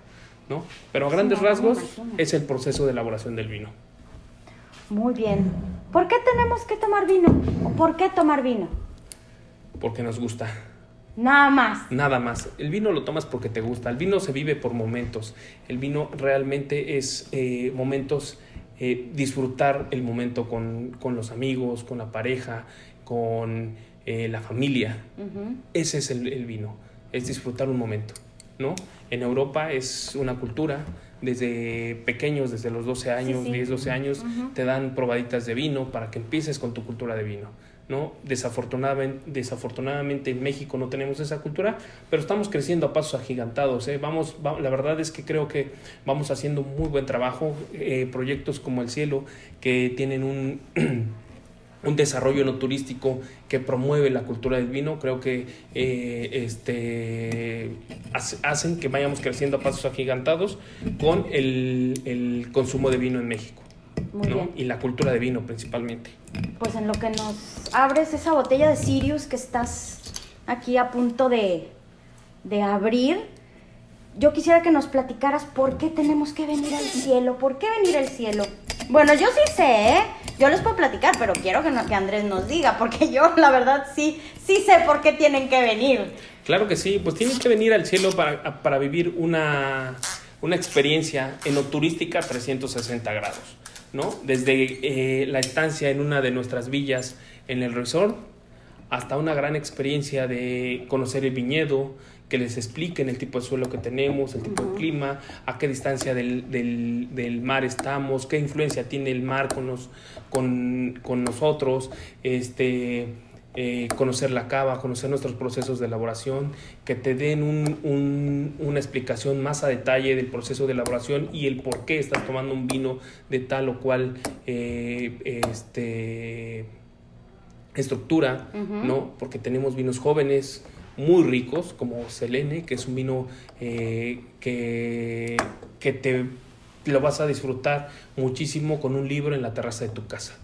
¿no? Pero a grandes rasgos es el proceso de elaboración del vino. Muy bien. ¿Por qué tenemos que tomar vino? ¿O por qué tomar vino? Porque nos gusta. Nada más. Nada más. El vino lo tomas porque te gusta. El vino se vive por momentos. El vino realmente es eh, momentos, eh, disfrutar el momento con, con, los amigos, con la pareja, con eh, la familia. Ese es el, el, vino. Es disfrutar un momento. ¿no? En Europa es una cultura. Desde pequeños, desde los 12 años, 10, 12 años, te dan probaditas de vino para que empieces con tu cultura de vino. ¿no? Desafortunadamente, desafortunadamente en México no tenemos esa cultura, pero estamos creciendo a pasos agigantados. ¿eh? Vamos, la verdad es que creo que vamos haciendo muy buen trabajo. Eh, proyectos como El Cielo, que tienen un, un desarrollo no turístico que promueve la cultura del vino, creo que eh, este, hacen que vayamos creciendo a pasos agigantados con el, el consumo de vino en México. Y la cultura de vino principalmente. Pues en lo que nos abres esa botella de Sirius que estás aquí a punto de, de abrir, yo quisiera que nos platicaras por qué tenemos que venir al cielo, por qué venir al cielo. Bueno, yo sí sé, ¿eh? Yo les puedo platicar, pero quiero que, que Andrés nos diga, porque yo la verdad sí, sí sé por qué tienen que venir. Claro que sí, pues tienen que venir al cielo para, para vivir una, una experiencia enoturística 360 grados. ¿no? Desde eh, la estancia en una de nuestras villas en el resort hasta una gran experiencia de conocer el viñedo, que les expliquen el tipo de suelo que tenemos, el tipo de clima, a qué distancia del, del, del, mar estamos, qué influencia tiene el mar con, los, con, con nosotros, este, eh, conocer la cava, conocer nuestros procesos de elaboración, que te den un, una explicación más a detalle del proceso de elaboración y el por qué estás tomando un vino de tal o cual eh, este, estructura, ¿no? Porque tenemos vinos jóvenes muy ricos, como Selene, que es un vino eh, que, que te lo vas a disfrutar muchísimo con un libro en la terraza de tu casa.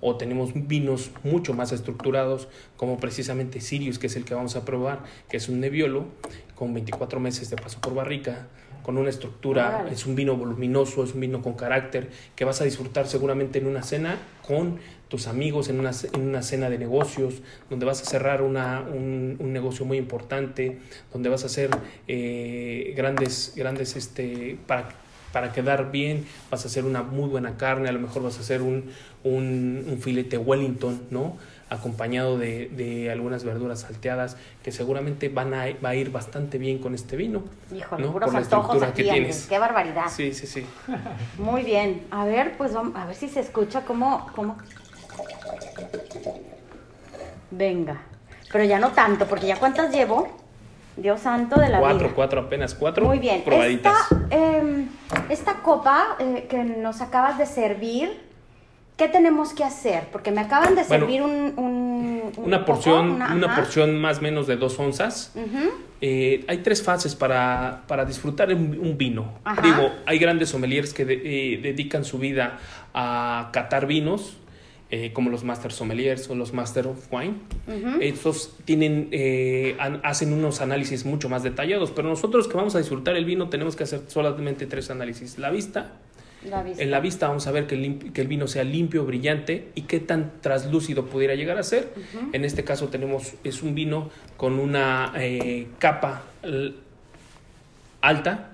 O tenemos vinos mucho más estructurados, como precisamente Sirius, que es el que vamos a probar, que es un Nebbiolo, con 24 meses de paso por barrica, con una estructura, es un vino voluminoso, es un vino con carácter, que vas a disfrutar seguramente en una cena con tus amigos, en una, en una cena de negocios, donde vas a cerrar una, un, un, negocio muy importante, donde vas a hacer eh, grandes, grandes, este, para para quedar bien, vas a hacer una muy buena carne, a lo mejor vas a hacer un, un, filete Wellington, ¿no? acompañado de, de, algunas verduras salteadas que seguramente van a, va a ir bastante bien con este vino. Híjole, ¿no? puros antojos aquí, que tienes. qué barbaridad. Sí, sí, sí. Muy bien. A ver, pues vamos, a ver si se escucha cómo, cómo... Venga. Pero ya no tanto, porque ya cuántas llevo. Dios santo de la cuatro, vida. Cuatro, apenas cuatro. Muy bien. Probaditas. Esta, eh, esta copa eh, que nos acabas de servir, ¿qué tenemos que hacer? Porque me acaban de servir un, un, un, Una porción, una, una, porción más o menos de dos onzas. Uh -huh. eh, hay tres fases para, para disfrutar un, un vino. Ajá. Digo, hay grandes sommeliers que de, eh, dedican su vida a catar vinos eh, como los Master Sommeliers o los Master of Wine. Uh -huh. Estos tienen, eh, hacen unos análisis mucho más detallados, pero nosotros que vamos a disfrutar el vino tenemos que hacer solamente tres análisis. La vista. La vista. En la vista vamos a ver que el, que el, vino sea limpio, brillante y qué tan traslúcido pudiera llegar a ser. Uh -huh. En este caso tenemos, es un vino con una eh, capa alta,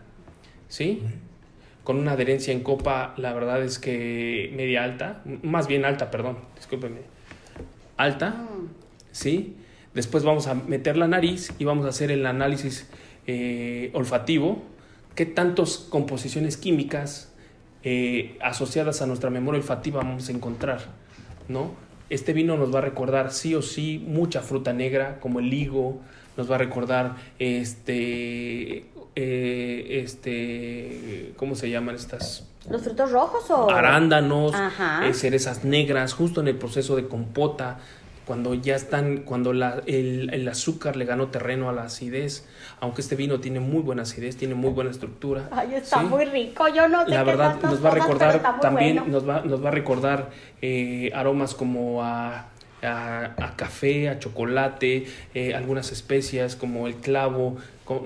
¿sí? Con una adherencia en copa, la verdad es que media alta, más bien alta, perdón, discúlpeme, alta, mm. ¿sí? Después vamos a meter la nariz y vamos a hacer el análisis eh, olfativo, qué tantas composiciones químicas eh, asociadas a nuestra memoria olfativa vamos a encontrar, ¿no? Este vino nos va a recordar sí o sí mucha fruta negra, como el higo, nos va a recordar este eh, este, ¿cómo se llaman estas? ¿Los frutos rojos o? Arándanos, eh, cerezas negras, justo en el proceso de compota, cuando ya están, cuando la, el, el, azúcar le ganó terreno a la acidez, aunque este vino tiene muy buena acidez, tiene muy buena estructura. Ay, está muy rico, yo no sé La verdad, nos va a recordar también, nos, va, nos va a recordar eh, aromas como a a, café, a chocolate, eh, algunas especias como el clavo,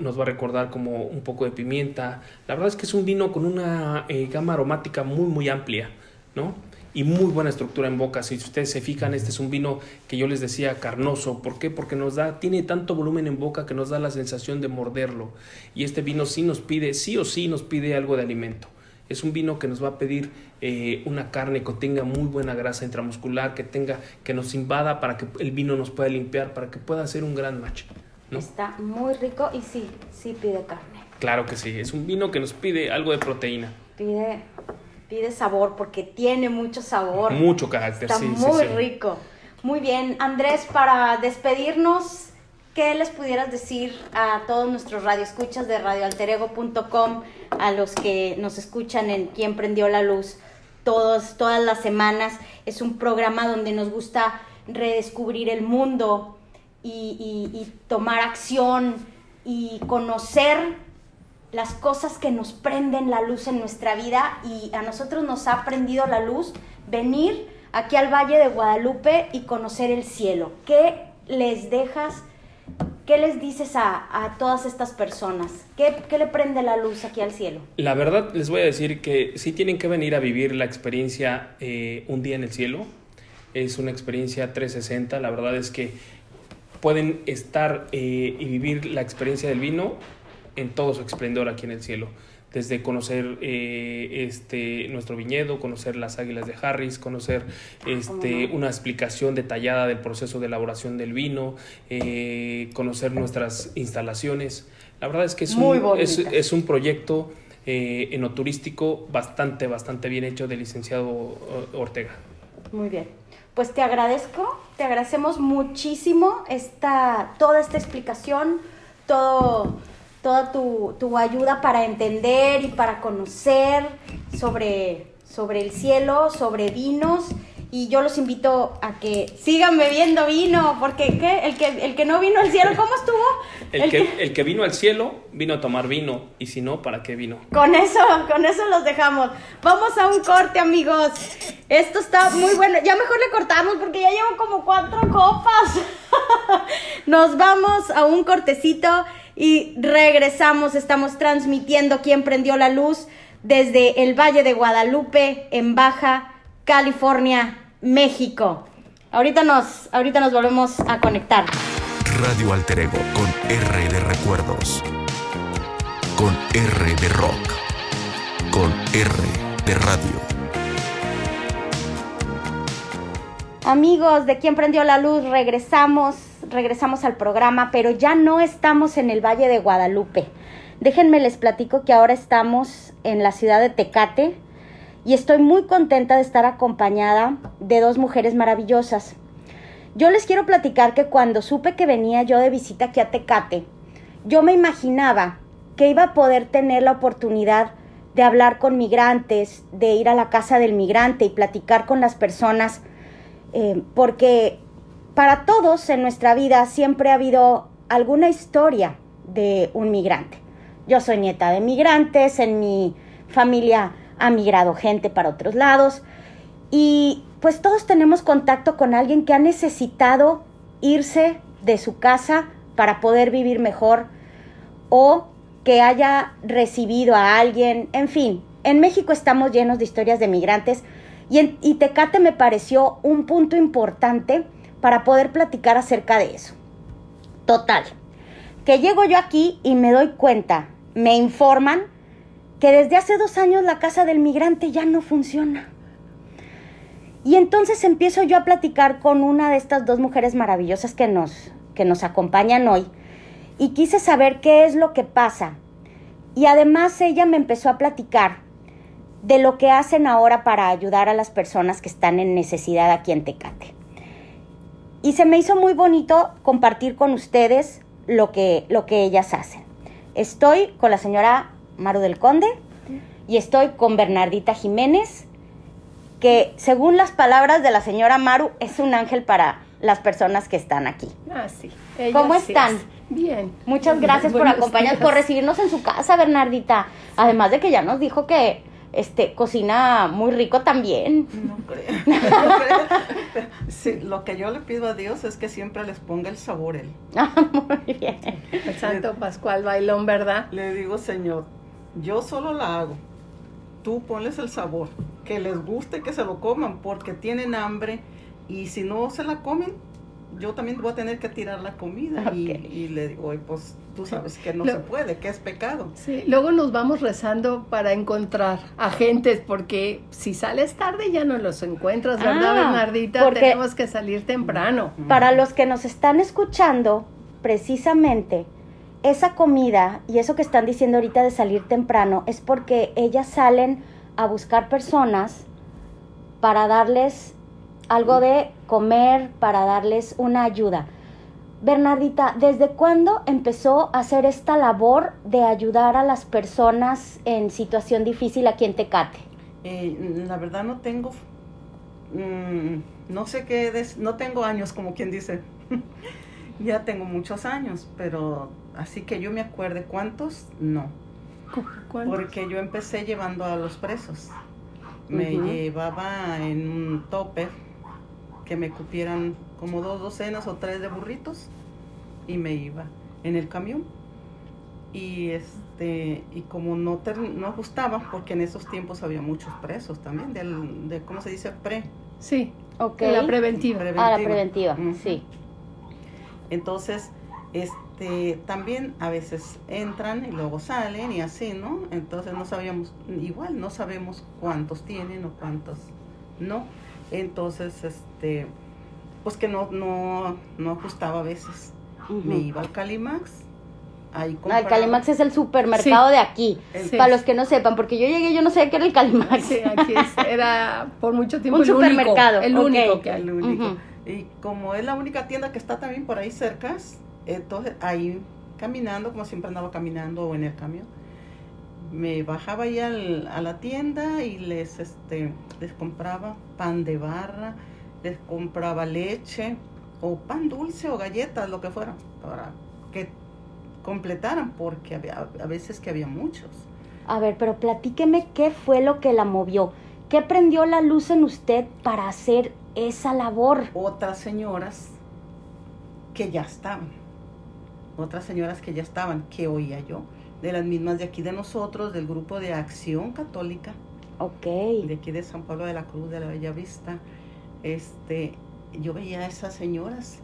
nos va a recordar como un poco de pimienta. La verdad es que es un vino con una eh, gama aromática muy, muy amplia, ¿no? Y muy buena estructura en boca. Si ustedes se fijan, este es un vino que yo les decía carnoso. ¿Por qué? Porque nos da, tiene tanto volumen en boca que nos da la sensación de morderlo. Y este vino sí nos pide, sí o sí nos pide algo de alimento. Es un vino que nos va a pedir eh, una carne que tenga muy buena grasa intramuscular, que tenga, que nos invada para que el vino nos pueda limpiar, para que pueda hacer un gran match. Está muy rico y sí, sí pide carne. Claro que sí, es un vino que nos pide algo de proteína. Pide, pide sabor porque tiene mucho sabor. Mucho carácter, Está muy rico. Muy bien, Andrés, para despedirnos, ¿qué les pudieras decir a todos nuestros radioescuchas de radioalterego.com, a los que nos escuchan en Quién prendió la luz todos, todas las semanas? Es un programa donde nos gusta redescubrir el mundo y, y tomar acción y conocer las cosas que nos prenden la luz en nuestra vida y a nosotros nos ha prendido la luz venir aquí al Valle de Guadalupe y conocer el cielo. ¿Qué les dejas ¿Qué les dices a, todas estas personas? ¿Qué, le prende la luz aquí al cielo? La verdad les voy a decir que sí tienen que venir a vivir la experiencia eh, un día en el cielo. Es una experiencia 360. La verdad es que pueden estar eh, y vivir la experiencia del vino en todo su esplendor aquí en el cielo desde conocer eh, este, nuestro viñedo, conocer las águilas de Harris, conocer este, una explicación detallada del proceso de elaboración del vino, eh, conocer nuestras instalaciones. La verdad es que es, un, es, un proyecto eh, enoturístico bastante, bastante bien hecho del licenciado Ortega. Muy bien. Pues te agradezco, te agradecemos muchísimo esta, toda esta explicación, todo toda tu, ayuda para entender y para conocer sobre, sobre el cielo, sobre vinos. Y yo los invito a que sigan bebiendo vino, porque ¿qué? El, que, el que no vino al cielo, ¿cómo estuvo? El, que, el que vino al cielo vino a tomar vino, y si no, ¿para qué vino? Con eso, con eso los dejamos. Vamos a un corte, amigos. Esto está muy bueno. Ya mejor le cortamos porque ya llevo como cuatro copas. Nos vamos a un cortecito y regresamos, estamos transmitiendo quién prendió la luz desde el Valle de Guadalupe en Baja California, México. Ahorita nos, ahorita nos volvemos a conectar. Radio Alter Ego con R de recuerdos. Con R de rock. Con R de radio. Amigos de Quién prendió la luz, regresamos regresamos al programa, pero ya no estamos en el Valle de Guadalupe. Déjenme les platico que ahora estamos en la ciudad de Tecate y estoy muy contenta de estar acompañada de dos mujeres maravillosas. Yo les quiero platicar que cuando supe que venía yo de visita aquí a Tecate, yo me imaginaba que iba a poder tener la oportunidad de hablar con migrantes, de ir a la casa del migrante y platicar con las personas, eh, porque para todos en nuestra vida siempre ha habido alguna historia de un migrante. Yo soy nieta de migrantes, en mi familia ha migrado gente para otros lados y pues todos tenemos contacto con alguien que ha necesitado irse de su casa para poder vivir mejor o que haya recibido a alguien, en fin, en México estamos llenos de historias de migrantes y, en, y me pareció un punto importante para poder platicar acerca de eso. Total, que llego yo aquí y me doy cuenta, me informan que desde hace dos años la casa del migrante ya no funciona. Y entonces empiezo yo a platicar con una de estas dos mujeres maravillosas que nos, que nos acompañan hoy y quise saber qué es lo que pasa. Y además ella me empezó a platicar de lo que hacen ahora para ayudar a las personas que están en necesidad aquí en Tecate. Y se me hizo muy bonito compartir con ustedes lo que, lo que ellas hacen. Estoy con la señora Maru del Conde y estoy con Bernardita Jiménez, que según las palabras de la señora Maru es un ángel para, las personas que están aquí. Ah, sí. ¿Cómo están? Bien. Muchas gracias por acompañarnos, por recibirnos en su casa, Bernardita. Además de que ya nos dijo que este cocina muy rico también. No creo. Sí, lo que yo le pido a Dios es que siempre les ponga el sabor él. Ah, muy bien. El Santo Pascual Bailón, ¿verdad? Le digo, Señor, yo solo la hago. Tú ponles el sabor, que les guste que se lo coman porque tienen hambre y si no se la comen, yo también voy a tener que tirar la comida y, y, le digo, pues tú sabes que no se puede, que es pecado. Sí, luego nos vamos rezando para encontrar agentes, porque si sales tarde ya no los encuentras, ¿verdad, ah, Bernardita? Tenemos que salir temprano. Para los que nos están escuchando, precisamente, esa comida y eso que están diciendo ahorita de salir temprano es porque ellas salen a buscar personas para darles algo de comer, para darles una ayuda. Bernardita, ¿desde cuándo empezó a hacer esta labor de ayudar a las personas en situación difícil aquí en Tecate? Eh, la verdad no tengo, mm, no sé qué, no tengo años como quien dice. ya tengo muchos años, pero así que yo me acuerde cuántos, no. Porque yo empecé llevando a los presos. Me llevaba en un tope que me cupieran como dos docenas o tres de burritos y me iba en el camión. Y este y como no, no ajustaba, porque en esos tiempos había muchos presos también, del, de, ¿cómo se dice? Pre. Sí, ok. La preventiva. Ah, la preventiva, sí. Entonces, este, también a veces entran y luego salen y así, ¿no? Entonces no sabíamos, igual no sabemos cuántos tienen o cuántos no. Entonces, este, pues que no, no, no ajustaba a veces. Me iba al Calimax. Ahí compraba. el Calimax es el supermercado de aquí. Para los que no sepan, porque yo llegué, yo no sé qué era el Calimax. Sí, aquí era por mucho tiempo Un el supermercado. Único, el único que hay. El único. Y como es la única tienda que está también por ahí cerca, entonces ahí caminando, como siempre andaba caminando o en el camión, me bajaba ahí al, a la tienda y les, este, les compraba pan de barra, les compraba leche o pan dulce o galletas, lo que fuera, para que completaran, porque había, a veces que había muchos. A ver, pero platíqueme qué fue lo que la movió. ¿Qué prendió la luz en usted para hacer esa labor? Otras señoras que ya estaban. Otras señoras que ya estaban, que oía yo de las mismas de aquí de nosotros, del grupo de Acción Católica. Ok. De aquí de San Pablo de la Cruz, de la Bella Vista. Este, yo veía a esas señoras,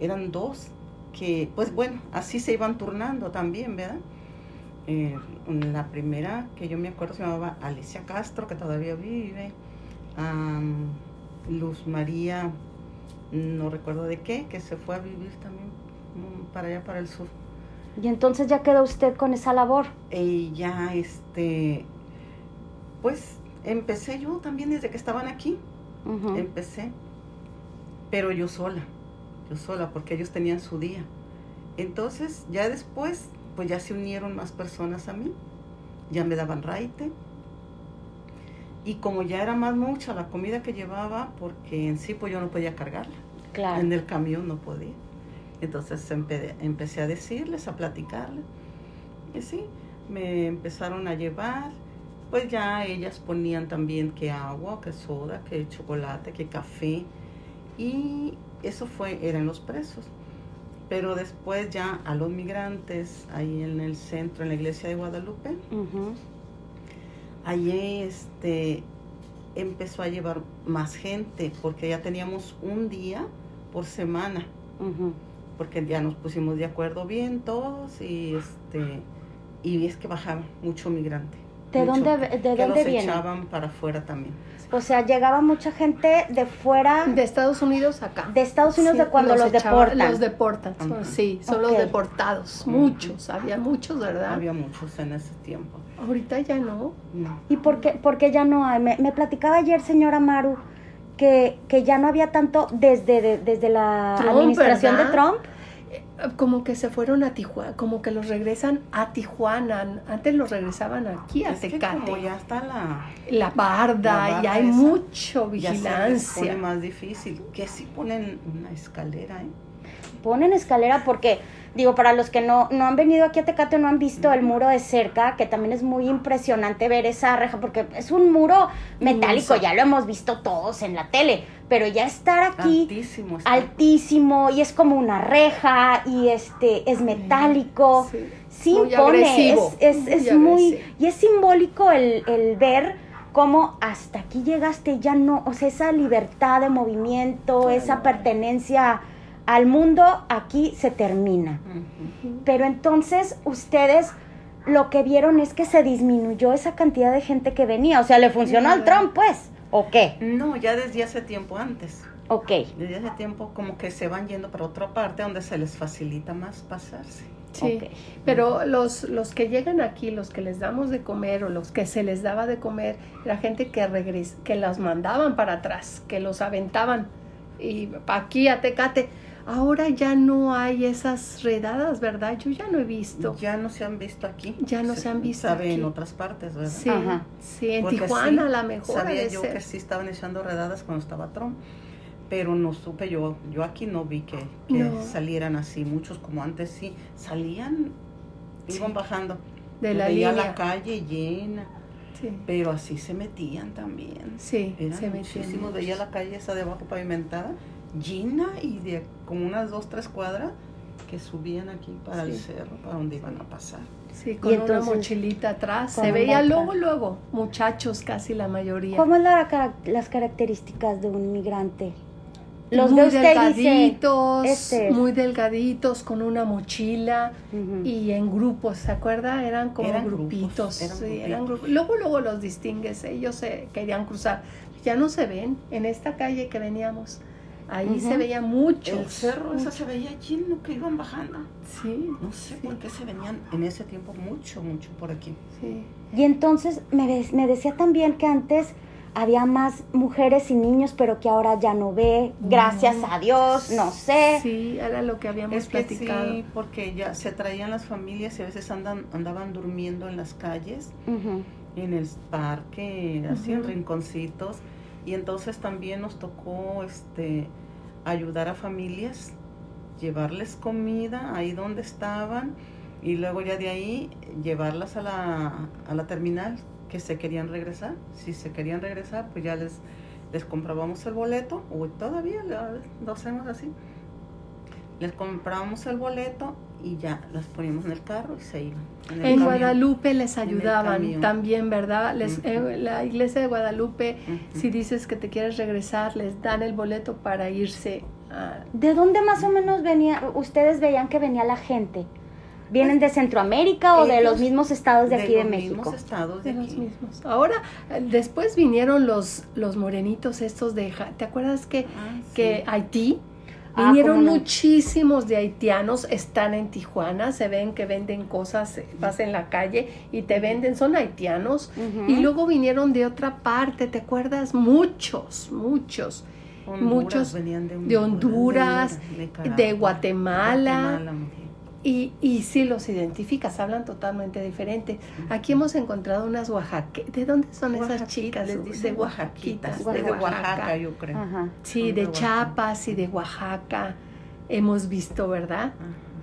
eran dos, que, pues bueno, así se iban turnando también, ¿verdad? Eh, la primera que yo me acuerdo se llamaba Alicia Castro, que todavía vive. Luz María, no recuerdo de qué, que se fue a vivir también mm, para allá, para el sur. Y entonces ya quedó usted con esa labor. Y ya, este, pues empecé yo también desde que estaban aquí. Empecé, pero yo sola, yo sola, porque ellos tenían su día. Entonces, ya después, pues ya se unieron más personas a mí, ya me daban raite. Y como ya era más mucha la comida que llevaba, porque en sí pues yo no podía cargarla. Claro. En el camión no podía. Entonces empecé a decirles, a platicarles. Y sí, me empezaron a llevar. Pues ya ellas ponían también que agua, que soda, que chocolate, que café. Y eso fue, eran los presos. Pero después ya a los migrantes, ahí en el centro, en la iglesia de Guadalupe, allí este, empezó a llevar más gente, porque ya teníamos un día por semana porque ya nos pusimos de acuerdo bien todos y este y es que bajaba mucho migrante. ¿De dónde, de que dónde los viene? echaban para afuera también. O sea, llegaba mucha gente de fuera. De Estados Unidos acá. De Estados Unidos de cuando los, deportan. Los deportan, sí, son los deportados. Muchos, había muchos, ¿verdad? Había muchos en ese tiempo. Ahorita ya no. ¿Y por qué, por qué ya no hay? Me, me platicaba ayer, señora Maru, que, que ya no había tanto desde, desde la administración de Trump. Como que se fueron a Tijuana, como que los regresan a Tijuana. Antes los regresaban aquí a es Tecate. Que como ya está la, la barda, y hay mucho vigilancia. Ya se pone más difícil. Que si ponen una escalera, ¿eh? Ponen escalera porque digo, para los que no, no han venido aquí a Tecate o no han visto el muro de cerca, que también es muy impresionante ver esa reja, porque es un muro metálico, ya lo hemos visto todos en la tele, pero ya estar aquí altísimo, altísimo y es como una reja y este es metálico, sí, impone, es, es, muy, y es simbólico el, el ver cómo hasta aquí llegaste, ya no, o sea, esa libertad de movimiento, esa pertenencia al mundo aquí se termina. Pero entonces ustedes lo que vieron es que se disminuyó esa cantidad de gente que venía. O sea, ¿le funcionó al Trump, pues? ¿O qué? No, ya desde hace tiempo antes. Ok. Desde hace tiempo como que se van yendo para otra parte donde se les facilita más pasarse. Sí, pero los, los que llegan aquí, los que les damos de comer o los que se les daba de comer, era gente que regresa, que los mandaban para atrás, que los aventaban y aquí a Tecate Ahora ya no hay esas redadas, ¿verdad? Yo ya no he visto. Ya no se han visto aquí. Ya no se, han visto. Sabe en otras partes, ¿verdad? Sí, sí en Tijuana a la mejor. Sabía yo que sí estaban echando redadas cuando estaba Trump, pero no supe yo. Yo aquí no vi que, salieran así. Muchos como antes sí salían, iban bajando. De la línea. la calle llena. Sí. Pero así se metían también. Sí, Eran se metían. Veía la calle esa de abajo pavimentada llena y de como unas dos, tres cuadras que subían aquí para el cerro, para donde iban a pasar. Sí, con una mochilita atrás. Se veía luego, luego, muchachos casi la mayoría. ¿Cómo es las características de un migrante? Los muy delgaditos, este muy delgaditos, con una mochila y en grupos, ¿se acuerda? Eran como grupitos. eran Luego, luego los distingues, ellos se querían cruzar. Ya no se ven en esta calle que veníamos Ahí se veía mucho. El cerro esa se veía lleno que iban bajando. Sí. No sé por qué se venían en ese tiempo mucho, mucho por aquí. Sí. Y entonces me, me decía también que antes había más mujeres y niños, pero que ahora ya no ve, gracias a Dios, no sé. Sí, era lo que habíamos es platicado. sí, porque ya se traían las familias y a veces andan, andaban durmiendo en las calles, en el parque, así en rinconcitos y entonces también nos tocó este ayudar a familias, llevarles comida ahí donde estaban y luego ya de ahí llevarlas a la, a la terminal que se querían regresar. Si se querían regresar, pues ya les, les comprábamos el boleto, o todavía lo hacemos así. Les comprábamos el boleto y ya las poníamos en el carro y se iban. En, Guadalupe les ayudaban también, ¿verdad? Les, eh, la iglesia de Guadalupe, si dices que te quieres regresar, les dan el boleto para irse. ¿De dónde más o menos venía, ustedes veían que venía la gente? ¿Vienen de Centroamérica o de los mismos estados de, aquí de, México? Mismos estados de, los mismos. Ahora, después vinieron los, los morenitos estos de... ¿Te acuerdas que, ah, que Haití? Ah, Vinieron muchísimos de haitianos, están en Tijuana, se ven que venden cosas, vas en la calle y te venden, son haitianos. Y luego vinieron de otra parte, ¿te acuerdas? Muchos, muchos. muchos de Honduras, de, Guatemala y, y sí los identificas, hablan totalmente diferente. Aquí hemos encontrado unas oaxaqueñas. ¿De dónde son esas chicas? de Oaxaquitas, de, Oaxaca, yo creo. Sí, de, Chiapas y de Oaxaca. Hemos visto, ¿verdad?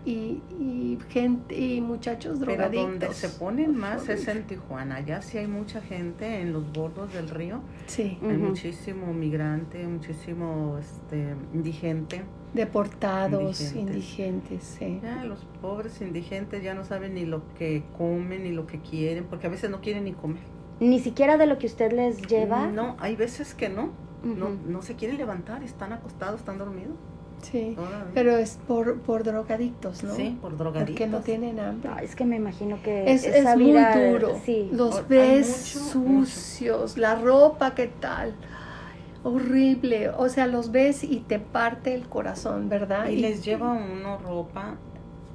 Y, y, gente y muchachos drogadictos. Pero donde se ponen más es en Tijuana. Ya sí hay mucha gente en los bordos del río. Sí. Hay muchísimo migrante, muchísimo este, indigente deportados, indigentes, sí. Ya, los pobres indigentes ya no saben ni lo que comen ni lo que quieren, porque a veces no quieren ni comer. Ni siquiera de lo que usted les lleva. No, hay veces que no. No, no se quieren levantar, están acostados, están dormidos. Sí, pero es por, por drogadictos, ¿no? Sí, por drogadictos. Porque no tienen hambre. es que me imagino que es, es muy duro. Sí. Los ves sucios, la ropa, ¿qué tal? horrible, o sea, los ves y te parte el corazón, ¿verdad? Y, les lleva uno ropa,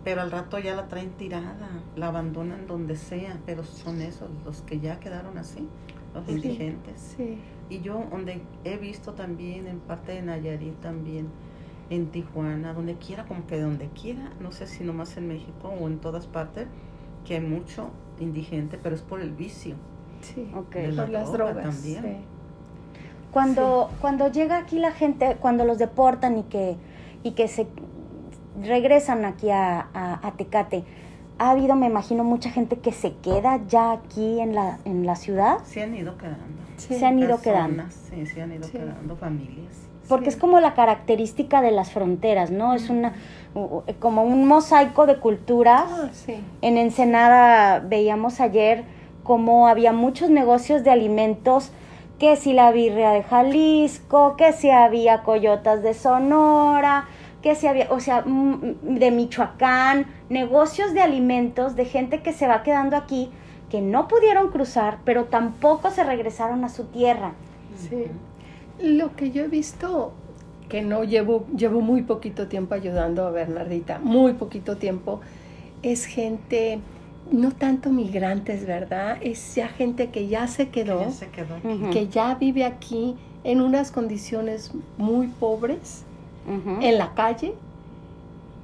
pero al rato ya la traen tirada, la abandonan donde sea, pero son esos los que ya quedaron así, los indigentes. Sí. Y yo donde he visto también en parte de Nayarit también en Tijuana, donde quiera, como que donde quiera, no sé si nomás en México o en todas partes, que hay mucho indigente, pero es por el vicio. Sí, Ok. por las drogas. también. sí. Cuando, cuando llega aquí la gente, cuando los deportan y que, y que se regresan aquí a, a- a Tecate, ha habido, me imagino, mucha gente que se queda ya aquí en la, en la ciudad, Se han ido quedando. Sí. se han ido quedando. Sí, se han ido Sí. quedando familias. Porque Sí. es como la característica de las fronteras, ¿no? Es una como un mosaico de culturas. Ah, sí. En Ensenada veíamos ayer cómo había muchos negocios de alimentos, que si la birria de Jalisco, que si había coyotas de Sonora, que si había, o sea, mm, de Michoacán, negocios de alimentos de gente que se va quedando aquí, que no pudieron cruzar, pero tampoco se regresaron a su tierra. Sí. Lo que yo he visto, que no llevo, llevo muy poquito tiempo ayudando a Bernardita, muy poquito tiempo, es gente, no tanto migrantes, ¿verdad? Es ya gente que ya se Que quedó, ya se quedó aquí. Ujú. que ya vive aquí en unas condiciones muy pobres, en la calle,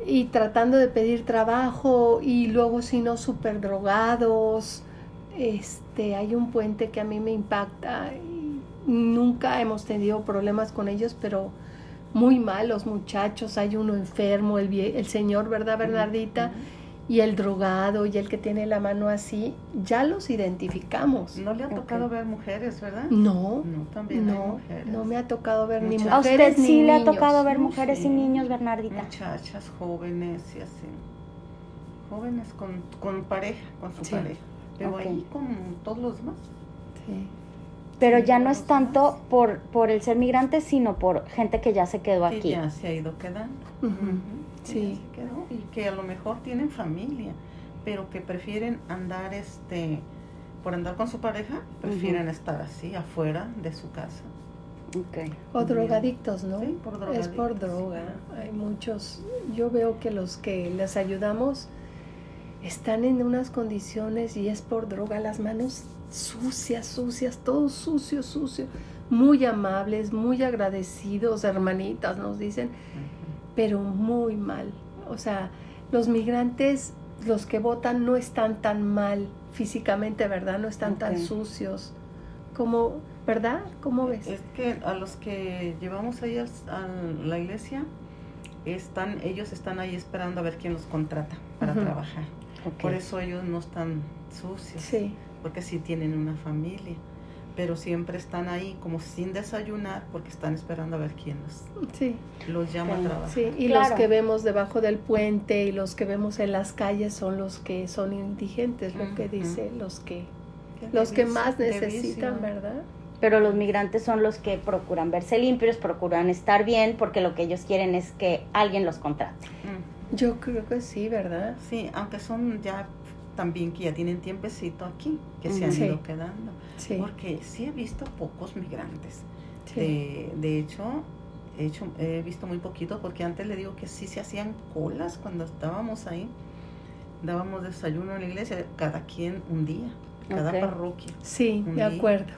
y tratando de pedir trabajo, y luego si no, súper drogados. Este, hay un puente que a mí me impacta nunca hemos tenido problemas con ellos, pero muy malos muchachos. Hay uno enfermo, el, vie- el señor, ¿verdad, Bernardita? Y el drogado y el que tiene la mano así, ya los identificamos. No le ha tocado ver mujeres, ¿verdad? No, No, también hay no, mujeres. no me ha tocado ver ni Muchas- ¿A mujeres usted ni sí le ha tocado ver No, mujeres sí. y niños, Bernardita? Muchachas jóvenes y así. Jóvenes con, con pareja, con su Sí. pareja. Pero ahí con todos los demás. Sí. Pero ya no es tanto por, por el ser migrante, sino por gente que ya se quedó Que aquí. ya se ha ido quedando. Que Sí. ya se quedó. Y que a lo mejor tienen familia, pero que prefieren andar, este, por andar con su pareja, prefieren estar así, afuera de su casa. Ok. O Bien. drogadictos, ¿no? Sí, por es por drogadictos, droga. Hay muchos. Yo veo que los que les ayudamos están en unas condiciones y es por droga. Las manos sucias, sucias, todo sucio, sucio. Muy amables, muy agradecidos, hermanitas, nos dicen, pero muy mal. O sea, los migrantes, los que votan, no están tan mal físicamente, ¿verdad? No están tan sucios. Como, ¿verdad? ¿Cómo ves? Es que a los que llevamos ahí a la iglesia, están, ellos están ahí esperando a ver quién los contrata para trabajar. Por eso ellos no están sucios, Sí. Porque sí tienen una familia, pero siempre están ahí como sin desayunar porque están esperando a ver quién los, Sí, los llama a trabajar. sí, y Claro. los que vemos debajo del puente y los que vemos en las calles son los que son indigentes, lo que dice, los que los que más necesitan. ¿verdad? Pero los migrantes son los que procuran verse limpios, procuran estar bien, porque lo que ellos quieren es que alguien los contrate. Mm. Yo creo que sí, ¿verdad? Sí, aunque son ya también que ya tienen tiempecito aquí, que se han. Sí. ido quedando. Sí. Porque sí he visto pocos migrantes. sí. De, de hecho, he, hecho, he visto muy poquito porque antes le digo que sí se hacían colas cuando estábamos ahí. Dábamos desayuno en la iglesia, cada quien un día, cada parroquia. Sí, de día. acuerdo.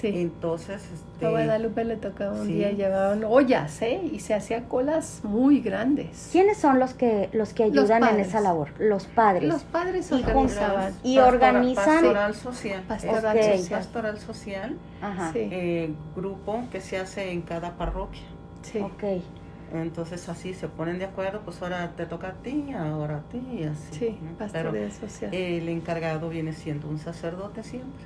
Sí. Entonces, este, A Guadalupe le tocaba un sí. día, llevaban ollas, ¿eh? Y se hacían colas muy grandes. ¿Quiénes son los que los que Los ayudan en padres. esa labor? Los padres. Los padres Y organizaban. Y pastora- organizan- Pastoral social. Pastoral Es social. Pastoral social, Ajá. Sí, eh, grupo que se hace en cada parroquia. sí. Ok. Entonces así se ponen de acuerdo, pues ahora te toca a ti, ahora a ti, así. Sí, ¿no? Pero social. el encargado viene siendo un sacerdote siempre,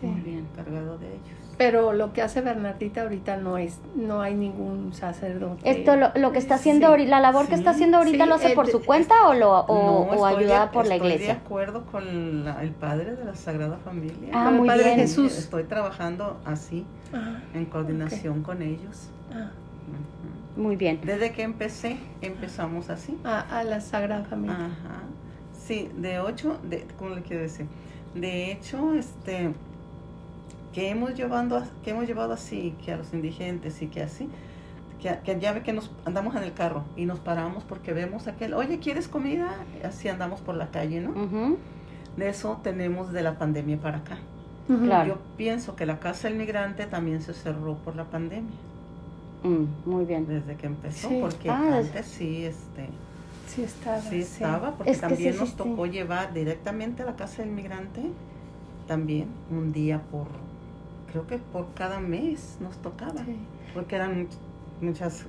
sí. Muy bien. encargado de ellos. Pero lo que hace Bernardita ahorita no es, no hay ningún sacerdote. Esto lo, lo que está haciendo Sí, ahorita, la labor que está haciendo ahorita sí, lo hace eh, por de- su cuenta o lo o, No, o estoy ayudada por la Estoy de iglesia. acuerdo con la- el padre de la Sagrada Familia. Ah, Con el muy Padre bien. Jesús. Estoy trabajando así, Ah, en coordinación con ellos. ah. Muy bien. Desde que empecé, empezamos así. a, a la Sagrada Familia. Ajá. Sí, de ocho, de, ¿cómo le quiero decir? De hecho, este, que hemos llevando, que hemos llevado así, que a los indigentes y que así, que, que ya ve que nos andamos en el carro y nos paramos porque vemos aquel, oye, ¿quieres comida? Así andamos por la calle, ¿no? De eso tenemos de la pandemia para acá. Claro. Yo pienso que la casa del migrante también se cerró por la pandemia. Mm, muy bien. Desde que empezó, Sí. porque Ah, antes sí, este, Sí estaba. sí estaba, porque Es que sí también nos tocó llevar directamente a la casa del migrante, también un día por, creo que por cada mes nos tocaba, Sí. porque eran much- muchas,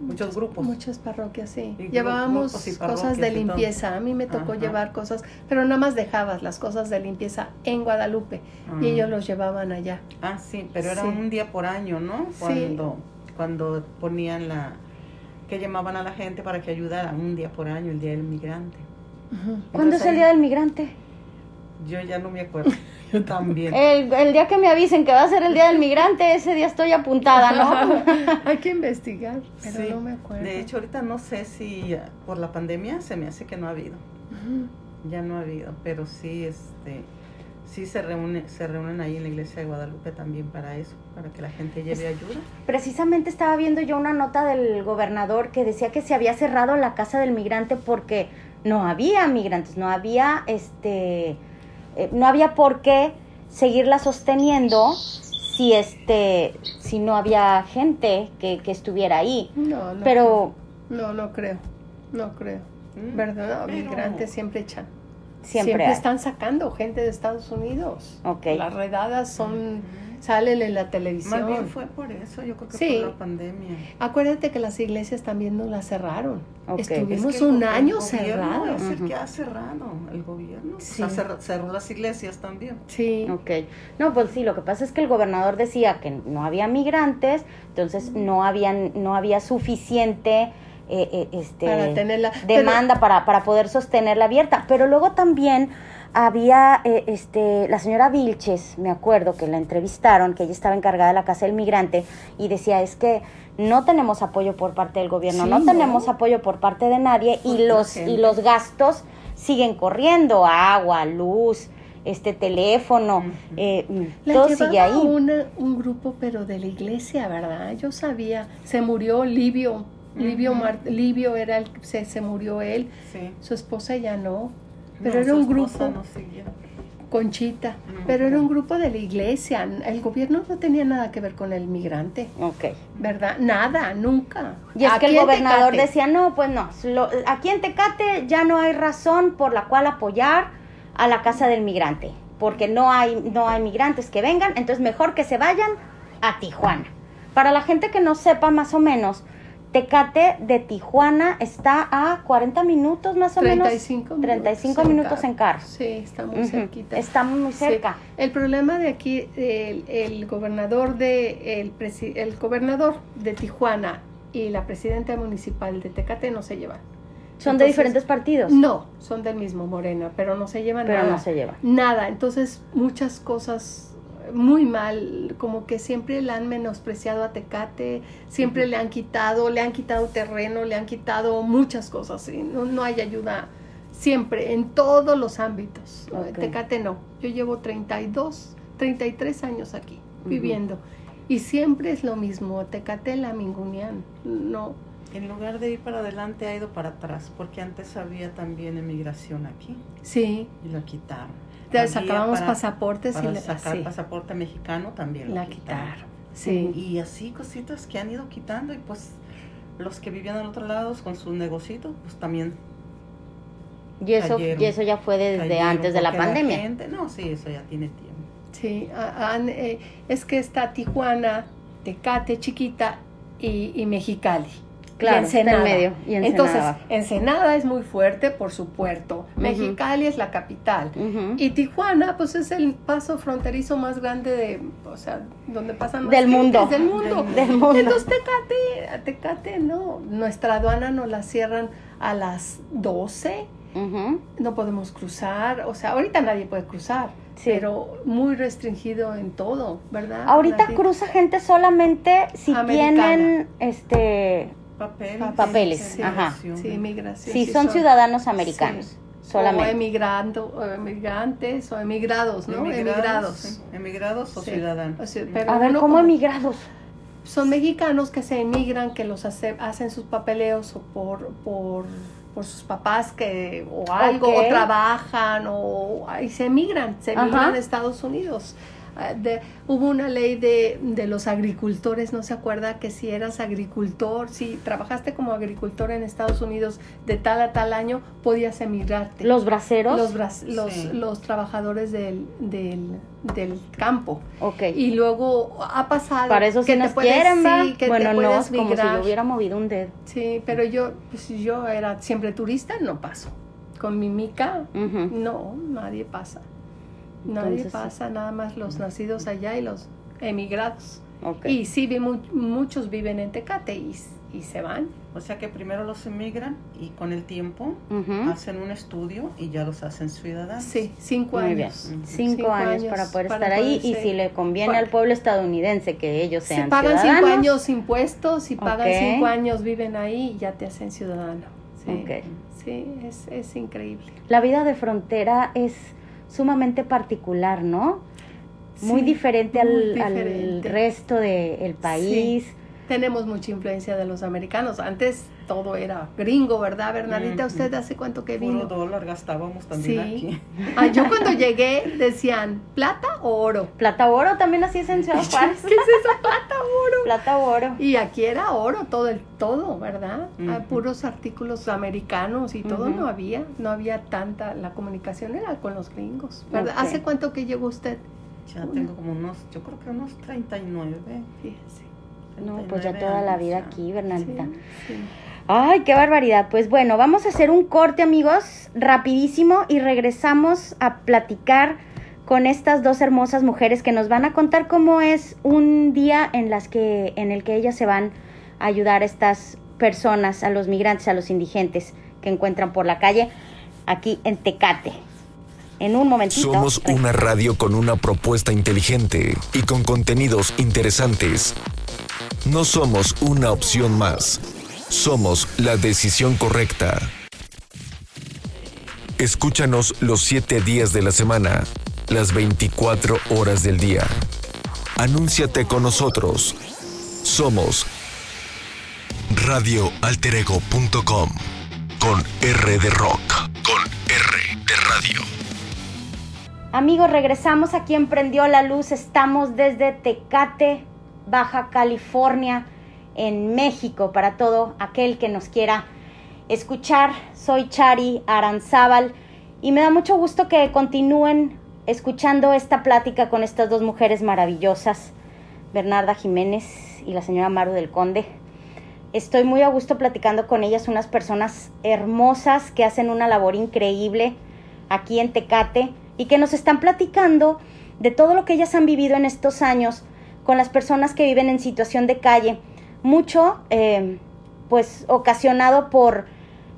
mm, muchos grupos. Muchas parroquias, sí. Y Llevábamos cosas de limpieza. A mí me tocó Ajá. llevar cosas, pero nada más dejabas las cosas de limpieza en Guadalupe y Ah. ellos los llevaban allá. Ah, sí, pero era Sí. un día por año, ¿no? Sí. Cuando, cuando ponían la, que llamaban a la gente para que ayudara, un día por año, el Día del Migrante. ¿Cuándo Entonces es el Día del Migrante? Yo ya no me acuerdo. Yo también. El, el día que me avisen que va a ser el Día del Migrante, ese día estoy apuntada, ¿no? Hay que investigar, pero Sí. no me acuerdo. De hecho, ahorita no sé si por la pandemia se me hace que no ha habido. Ya no ha habido, pero sí, este, sí se reúne, se reúnen ahí en la iglesia de Guadalupe también para eso, para que la gente lleve ayuda. Precisamente estaba viendo yo una nota del gobernador que decía que se había cerrado la casa del migrante porque no había migrantes, no había este eh, no había por qué seguirla sosteniendo si este si no había gente que, que estuviera ahí. No, no. Pero No, no creo. No creo. Mm, ¿Verdad? pero- Migrantes siempre echan. siempre, hay. están sacando gente de Estados Unidos. Ok. Las redadas son salen en la Más televisión. bien fue por eso, yo creo que Sí. por la pandemia. Acuérdate que las iglesias también nos las cerraron. Estuvimos Es que el un el año gobierno cerrados. Es el que ha cerrado el gobierno. Sí. O sea, cerró, cerró las iglesias también. Sí. Ok. No, pues sí, lo que pasa es que el gobernador decía que no había migrantes, entonces no habían, no había suficiente eh, eh, este, Para tenerla. pero- demanda para, para poder sostenerla abierta. Pero luego también había eh, este, la señora Vilches, me acuerdo que la entrevistaron, que ella estaba encargada de la casa del migrante, y decía es que no tenemos apoyo por parte del gobierno, Sí, no ¿no? tenemos apoyo por parte de nadie, Por y los, y los gastos siguen corriendo, agua, luz, este teléfono, eh, La todo sigue ahí. una- un grupo, pero de la iglesia, ¿verdad? Yo sabía. Se murió Livio. Livio. Mar- Livio era el se, se murió él. Sí. Su esposa ya no. Pero No, era un grupo. no. Conchita. Pero era un grupo de la iglesia. El gobierno no tenía nada que ver con el migrante. Ok. ¿Verdad? Nada, nunca. Y es que el gobernador Tecate. decía, no, pues no, lo- aquí en Tecate ya no hay razón por la cual apoyar a la casa del migrante, porque no hay, no hay migrantes que vengan, entonces mejor que se vayan a Tijuana. Para la gente que no sepa más o menos, Tecate de Tijuana está a 40 minutos más o 35 menos. 35 minutos en minutos carro. en carro. Sí, está muy Ujú, cerquita. Está muy Sí. cerca. El problema de aquí, el, el gobernador de el, presi- el gobernador de Tijuana y la presidenta municipal de Tecate no se llevan. Son de diferentes partidos, No, son del mismo Morena, pero no se llevan pero nada. no se llevan. Nada, entonces muchas cosas muy mal, como que siempre le han menospreciado a Tecate, siempre le han quitado, le han quitado terreno, le han quitado muchas cosas, y no, no hay ayuda siempre, en todos los ámbitos. Tecate no, yo llevo 32, 33 años aquí viviendo. Y siempre es lo mismo, Tecate la Mingunian, no, En lugar de ir para adelante ha ido para atrás, porque antes había también emigración aquí. Sí, y la quitaron. Sacábamos pasaportes Para y la, sacar sí, pasaporte mexicano también la quitaron. quitaron. Sí. Y así cositas que han ido quitando y pues los que vivían al otro lado con sus negocios, pues también Y eso, Cayeron. y eso ya fue desde cayeron, antes de la pandemia. gente- no, sí, eso ya tiene tiempo. Sí, a- han, eh, es que está Tijuana, Tecate, Chiquita y, y Mexicali. Claro, y está en Ensenada. medio, y Ensenada Entonces. Ensenada es muy fuerte por su puerto. Mexicali es la capital. Y Tijuana, pues es el paso fronterizo más grande de, o sea, donde pasan más Del mundo. Del mundo. Del Del mundo. Entonces Tecate, Tecate no. Nuestra aduana nos la cierran a las 12 Ujú. no podemos cruzar, o sea, ahorita nadie puede cruzar, Sí. pero muy restringido en todo, ¿verdad? Ahorita Nadie- cruza gente solamente si Americana. tienen este Papeles. Papeles, sí, ajá. Sí, son ciudadanos americanos sí. O solamente. emigrando, o emigrantes, o emigrados, ¿no? Emigrados. sí, emigrados o Sí. ciudadanos. O sea, pero A ver, ¿cómo como- emigrados? Son mexicanos que se emigran, que los hace- hacen sus papeleos o por, por, por sus papás que o algo, o trabajan, o y se emigran, se emigran Ajá. a Estados Unidos. Ah, de, hubo una ley de, de, los agricultores, ¿no se acuerda? Que si eras agricultor, si trabajaste como agricultor en Estados Unidos de tal a tal año, podías emigrarte. ¿Los braceros? Los, los, sí. los trabajadores del, del, del, campo. Ok. Y luego ha pasado... Para eso que sí nos puedes, quieren, sí, que bueno, te no, puedes como si migrar. yo hubiera movido un dedo. Sí, pero yo, pues, yo era siempre turista, no paso. Con mi mica, no, nadie pasa. Nadie Entonces, pasa, nada más los nacidos allá y los emigrados. Y sí, vi mu- muchos viven en Tecate y, y se van. O sea que primero los emigran y con el tiempo hacen un estudio y ya los hacen ciudadanos. Sí, cinco Muy bien. años. Ujú. Cinco, Cinco años, años para poder para estar ahí y si le conviene al pueblo estadounidense que ellos Se sean pagan ciudadanos. cinco años impuestos y pagan Ok. cinco años, viven ahí y ya te hacen ciudadano. Sí, sí es, es increíble. La vida de frontera es sumamente particular, ¿no? Muy diferente, al, muy al diferente. resto del país. Tenemos mucha influencia de los americanos. Antes todo era gringo, ¿verdad, Bernadita? ¿Usted hace cuánto que Puro vino? dólar gastábamos también Sí. aquí. Ah, yo cuando llegué decían, ¿plata o oro? Plata o oro también así es en Ciudad Juárez. ¿Qué es eso, plata o oro? Plata o oro. Y aquí era oro, todo el todo, ¿verdad? Ah, puros artículos americanos y todo no había, no había tanta, la comunicación era con los gringos, ¿verdad? ¿Hace cuánto que llegó usted? Ya tengo como unos, yo creo que unos 39. Fíjese. No, pues ya 39 toda la vida aquí, Bernadita. Sí, sí. Ay, qué barbaridad. Pues bueno, vamos a hacer un corte, amigos, rapidísimo y regresamos a platicar con estas dos hermosas mujeres que nos van a contar cómo es un día en las que en el que ellas se van a ayudar a estas personas, a los migrantes, a los indigentes que encuentran por la calle aquí en Tecate. En un momentito. Somos una radio con una propuesta inteligente y con contenidos interesantes. No somos una opción más. Somos la decisión correcta. Escúchanos los siete días de la semana, las 24 horas del día. Anúnciate con nosotros. Somos radioalterego.com con R de rock, con R de radio. Amigos, regresamos aquí en Prendió la Luz. Estamos desde Tecate, Baja California, en México, para todo aquel que nos quiera escuchar. Soy Chari Aranzábal y me da mucho gusto que continúen escuchando esta plática con estas dos mujeres maravillosas, Bernarda Jiménez y la señora Maru del Conde. Estoy muy a gusto platicando con ellas, unas personas hermosas que hacen una labor increíble aquí en Tecate y que nos están platicando de todo lo que ellas han vivido en estos años con las personas que viven en situación de calle, mucho eh, pues ocasionado por,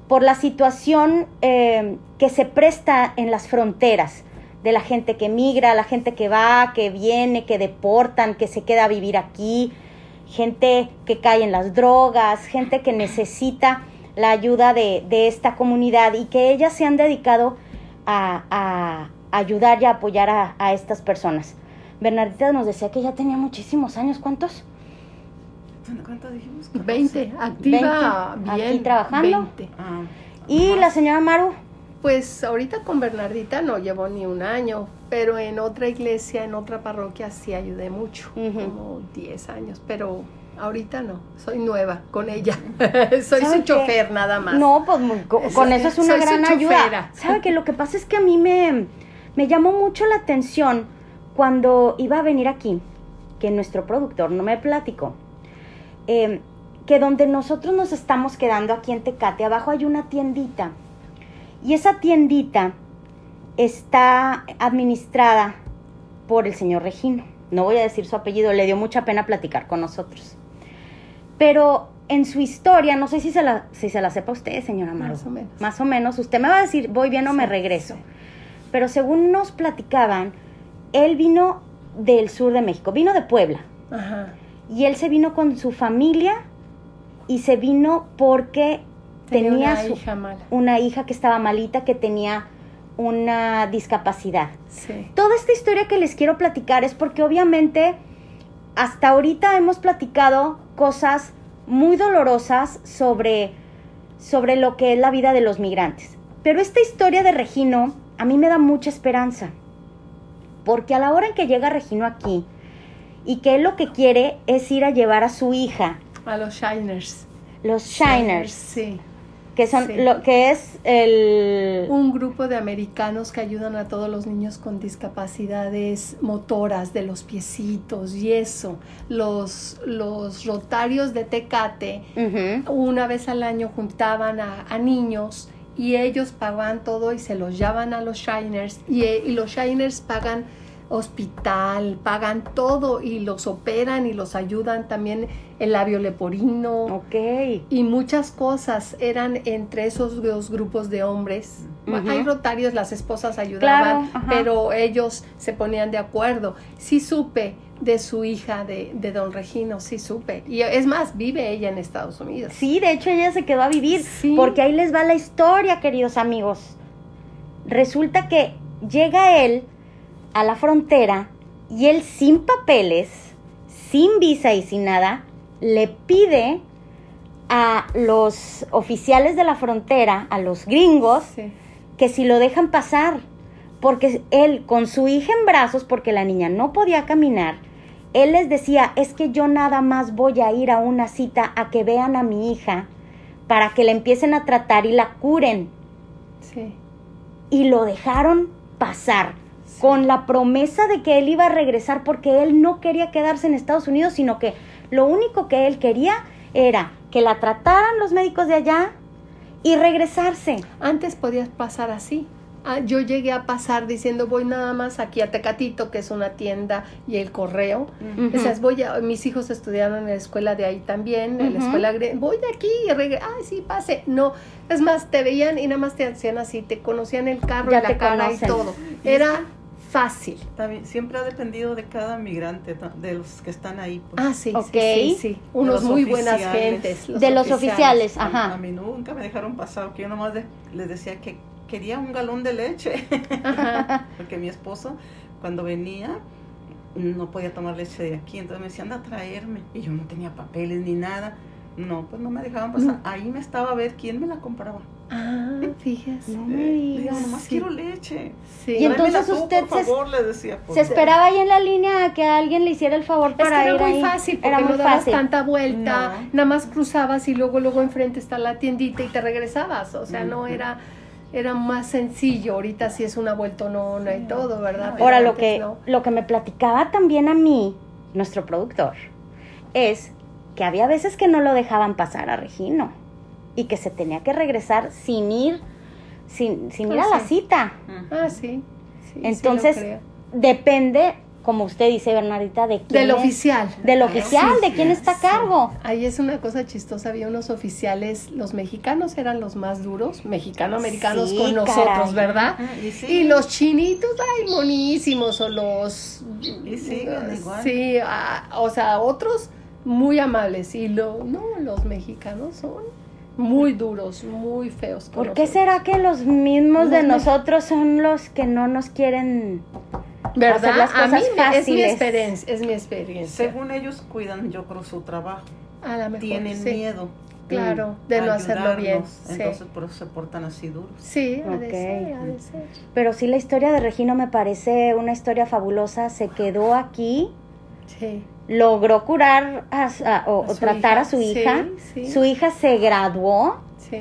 por la situación eh, que se presta en las fronteras de la gente que migra, la gente que va, que viene, que deportan, que se queda a vivir aquí, gente que cae en las drogas, gente que necesita la ayuda de, de esta comunidad y que ellas se han dedicado a, a ayudar y a apoyar a, a, estas personas. Bernardita nos decía que ya tenía muchísimos años, ¿cuántos? ¿Cuánto dijimos? 20, activa 20, bien. aquí trabajando. 20. Ah, Y más. la señora Maru, Pues ahorita con Bernardita no llevo ni un año, pero en otra iglesia, en otra parroquia sí ayudé mucho, como 10 años, pero ahorita no, soy nueva con ella. soy ¿Sabe su qué? chofer nada más. No, pues Eso- con eso es una soy su gran ayuda. ¿Sabe que Lo que pasa es que a mí me, me llamó mucho la atención cuando iba a venir aquí, que nuestro productor no me platicó, eh, que donde nosotros nos estamos quedando aquí en Tecate, abajo hay una tiendita. Y esa tiendita está administrada por el señor Regino. No voy a decir su apellido, le dio mucha pena platicar con nosotros. Pero en su historia, no sé si se la, si se la sepa usted, señora Maru. Más o menos. Más o menos. Usted me va a decir, voy bien o me regreso. sí. Pero según nos platicaban, él vino del sur de México, vino de Puebla. Ajá. Y él se vino con su familia y se vino porque tenía, una su- hija mala. una hija que estaba malita, que tenía una discapacidad. Sí. Toda esta historia que les quiero platicar es porque obviamente hasta ahorita hemos platicado cosas muy dolorosas sobre, sobre lo que es la vida de los migrantes. Pero esta historia de Regino a mí me da mucha esperanza. Porque a la hora en que llega Regino aquí y que él lo que quiere es ir a llevar a su hija, A los Shiners. los Shiners, Sí. que son sí. lo que es el Un grupo de americanos que ayudan a todos los niños con discapacidades motoras de los piecitos y eso. Los, los rotarios de Tecate una vez al año juntaban a, a niños y ellos pagaban todo y se los llevan a los Shiners y, eh, y los Shiners pagan hospital, pagan todo y los operan y los ayudan también el labio leporino Ok. y muchas cosas eran entre esos dos grupos de hombres. Hay rotarios, las esposas ayudaban, Claro, pero ellos se ponían de acuerdo. Sí supe de su hija, de, de don Regino, sí supe. Y es más, vive ella en Estados Unidos. Sí, de hecho ella se quedó a vivir. Sí. Porque ahí les va la historia, queridos amigos. Resulta que llega él a la frontera y él sin papeles, sin visa y sin nada, le pide a los oficiales de la frontera, a los gringos, Sí. que si lo dejan pasar, porque él con su hija en brazos, porque la niña no podía caminar, él les decía, es que yo nada más voy a ir a una cita a que vean a mi hija para que la empiecen a tratar y la curen. Sí. Y lo dejaron pasar con la promesa de que él iba a regresar porque él no quería quedarse en Estados Unidos, sino que lo único que él quería era que la trataran los médicos de allá y regresarse. Antes podías pasar así. Ah, yo llegué a pasar diciendo voy nada más aquí a Tecatito, que es una tienda, y el correo. O sea, voy a, mis hijos estudiaron en la escuela de ahí también, en la escuela voy de aquí y regre ay sí, pase. No, es más, te veían y nada más te hacían así, te conocían el carro Ya y la cara conocen. y todo. Era fácil. También, siempre ha dependido de cada migrante, de los que están ahí. pues. Ah, sí, Ok. sí, sí, sí. Unos muy buenas gentes. de los oficiales, A- ajá. A, mí nunca me dejaron pasar, porque yo nomás de- les decía que quería un galón de leche, Ajá. porque mi esposo cuando venía no podía tomar leche de aquí, entonces me decía, anda a traerme, y yo no tenía papeles ni nada. No, pues no me dejaban pasar. Ahí me estaba a ver quién me la compraba. Ah, fíjese. No me digas. nomás Sí. quiero leche. Sí. Y entonces tú, usted por se- favor, le decía. por Se favor. esperaba ahí en la línea a que alguien le hiciera el favor Es que para era ir muy ahí. fácil porque Era muy no dabas fácil. tanta vuelta, No. nada más cruzabas y luego luego enfrente está la tiendita y te regresabas, o sea, no era era más sencillo, ahorita sí es una vueltonona y Sí. todo, ¿verdad? Pero Ahora lo que no. lo que me platicaba también a mí nuestro productor es que había veces que no lo dejaban pasar a Regino y que se tenía que regresar sin ir sin, sin ir Ah, a la sí. cita. Ah, sí. Entonces, depende, como usted dice, Bernardita, de quién del es- oficial. del oficial, sí, de quién está a sí. cargo. Ahí es una cosa chistosa, había unos oficiales, los mexicanos eran los más duros, mexicano-americanos Sí, con nosotros, caray. ¿verdad? Ah, Y, sí, Y los chinitos, ay, monísimos, o los... Y siguen igual. Sí, ah, o sea, otros muy amables. Y lo, no, los mexicanos son muy duros, muy feos. ¿Por qué nosotros. será que los mismos de Los nosotros son los que no nos quieren ¿Verdad? hacer las A mí cosas me- es mi fáciles? experiencia, es mi experiencia. Según ellos cuidan, yo creo, su trabajo. A la mejor, Tienen sí. miedo. Claro, de no hacerlo bien. Sí, Entonces por eso se portan así duros. sí ha de Ok. ser, ha de ser. Pero sí, la historia de Regino me parece una historia fabulosa. Se quedó aquí, Sí. Logró curar a su- a- o, A o su tratar a su hija. sí. Su hija se graduó Sí.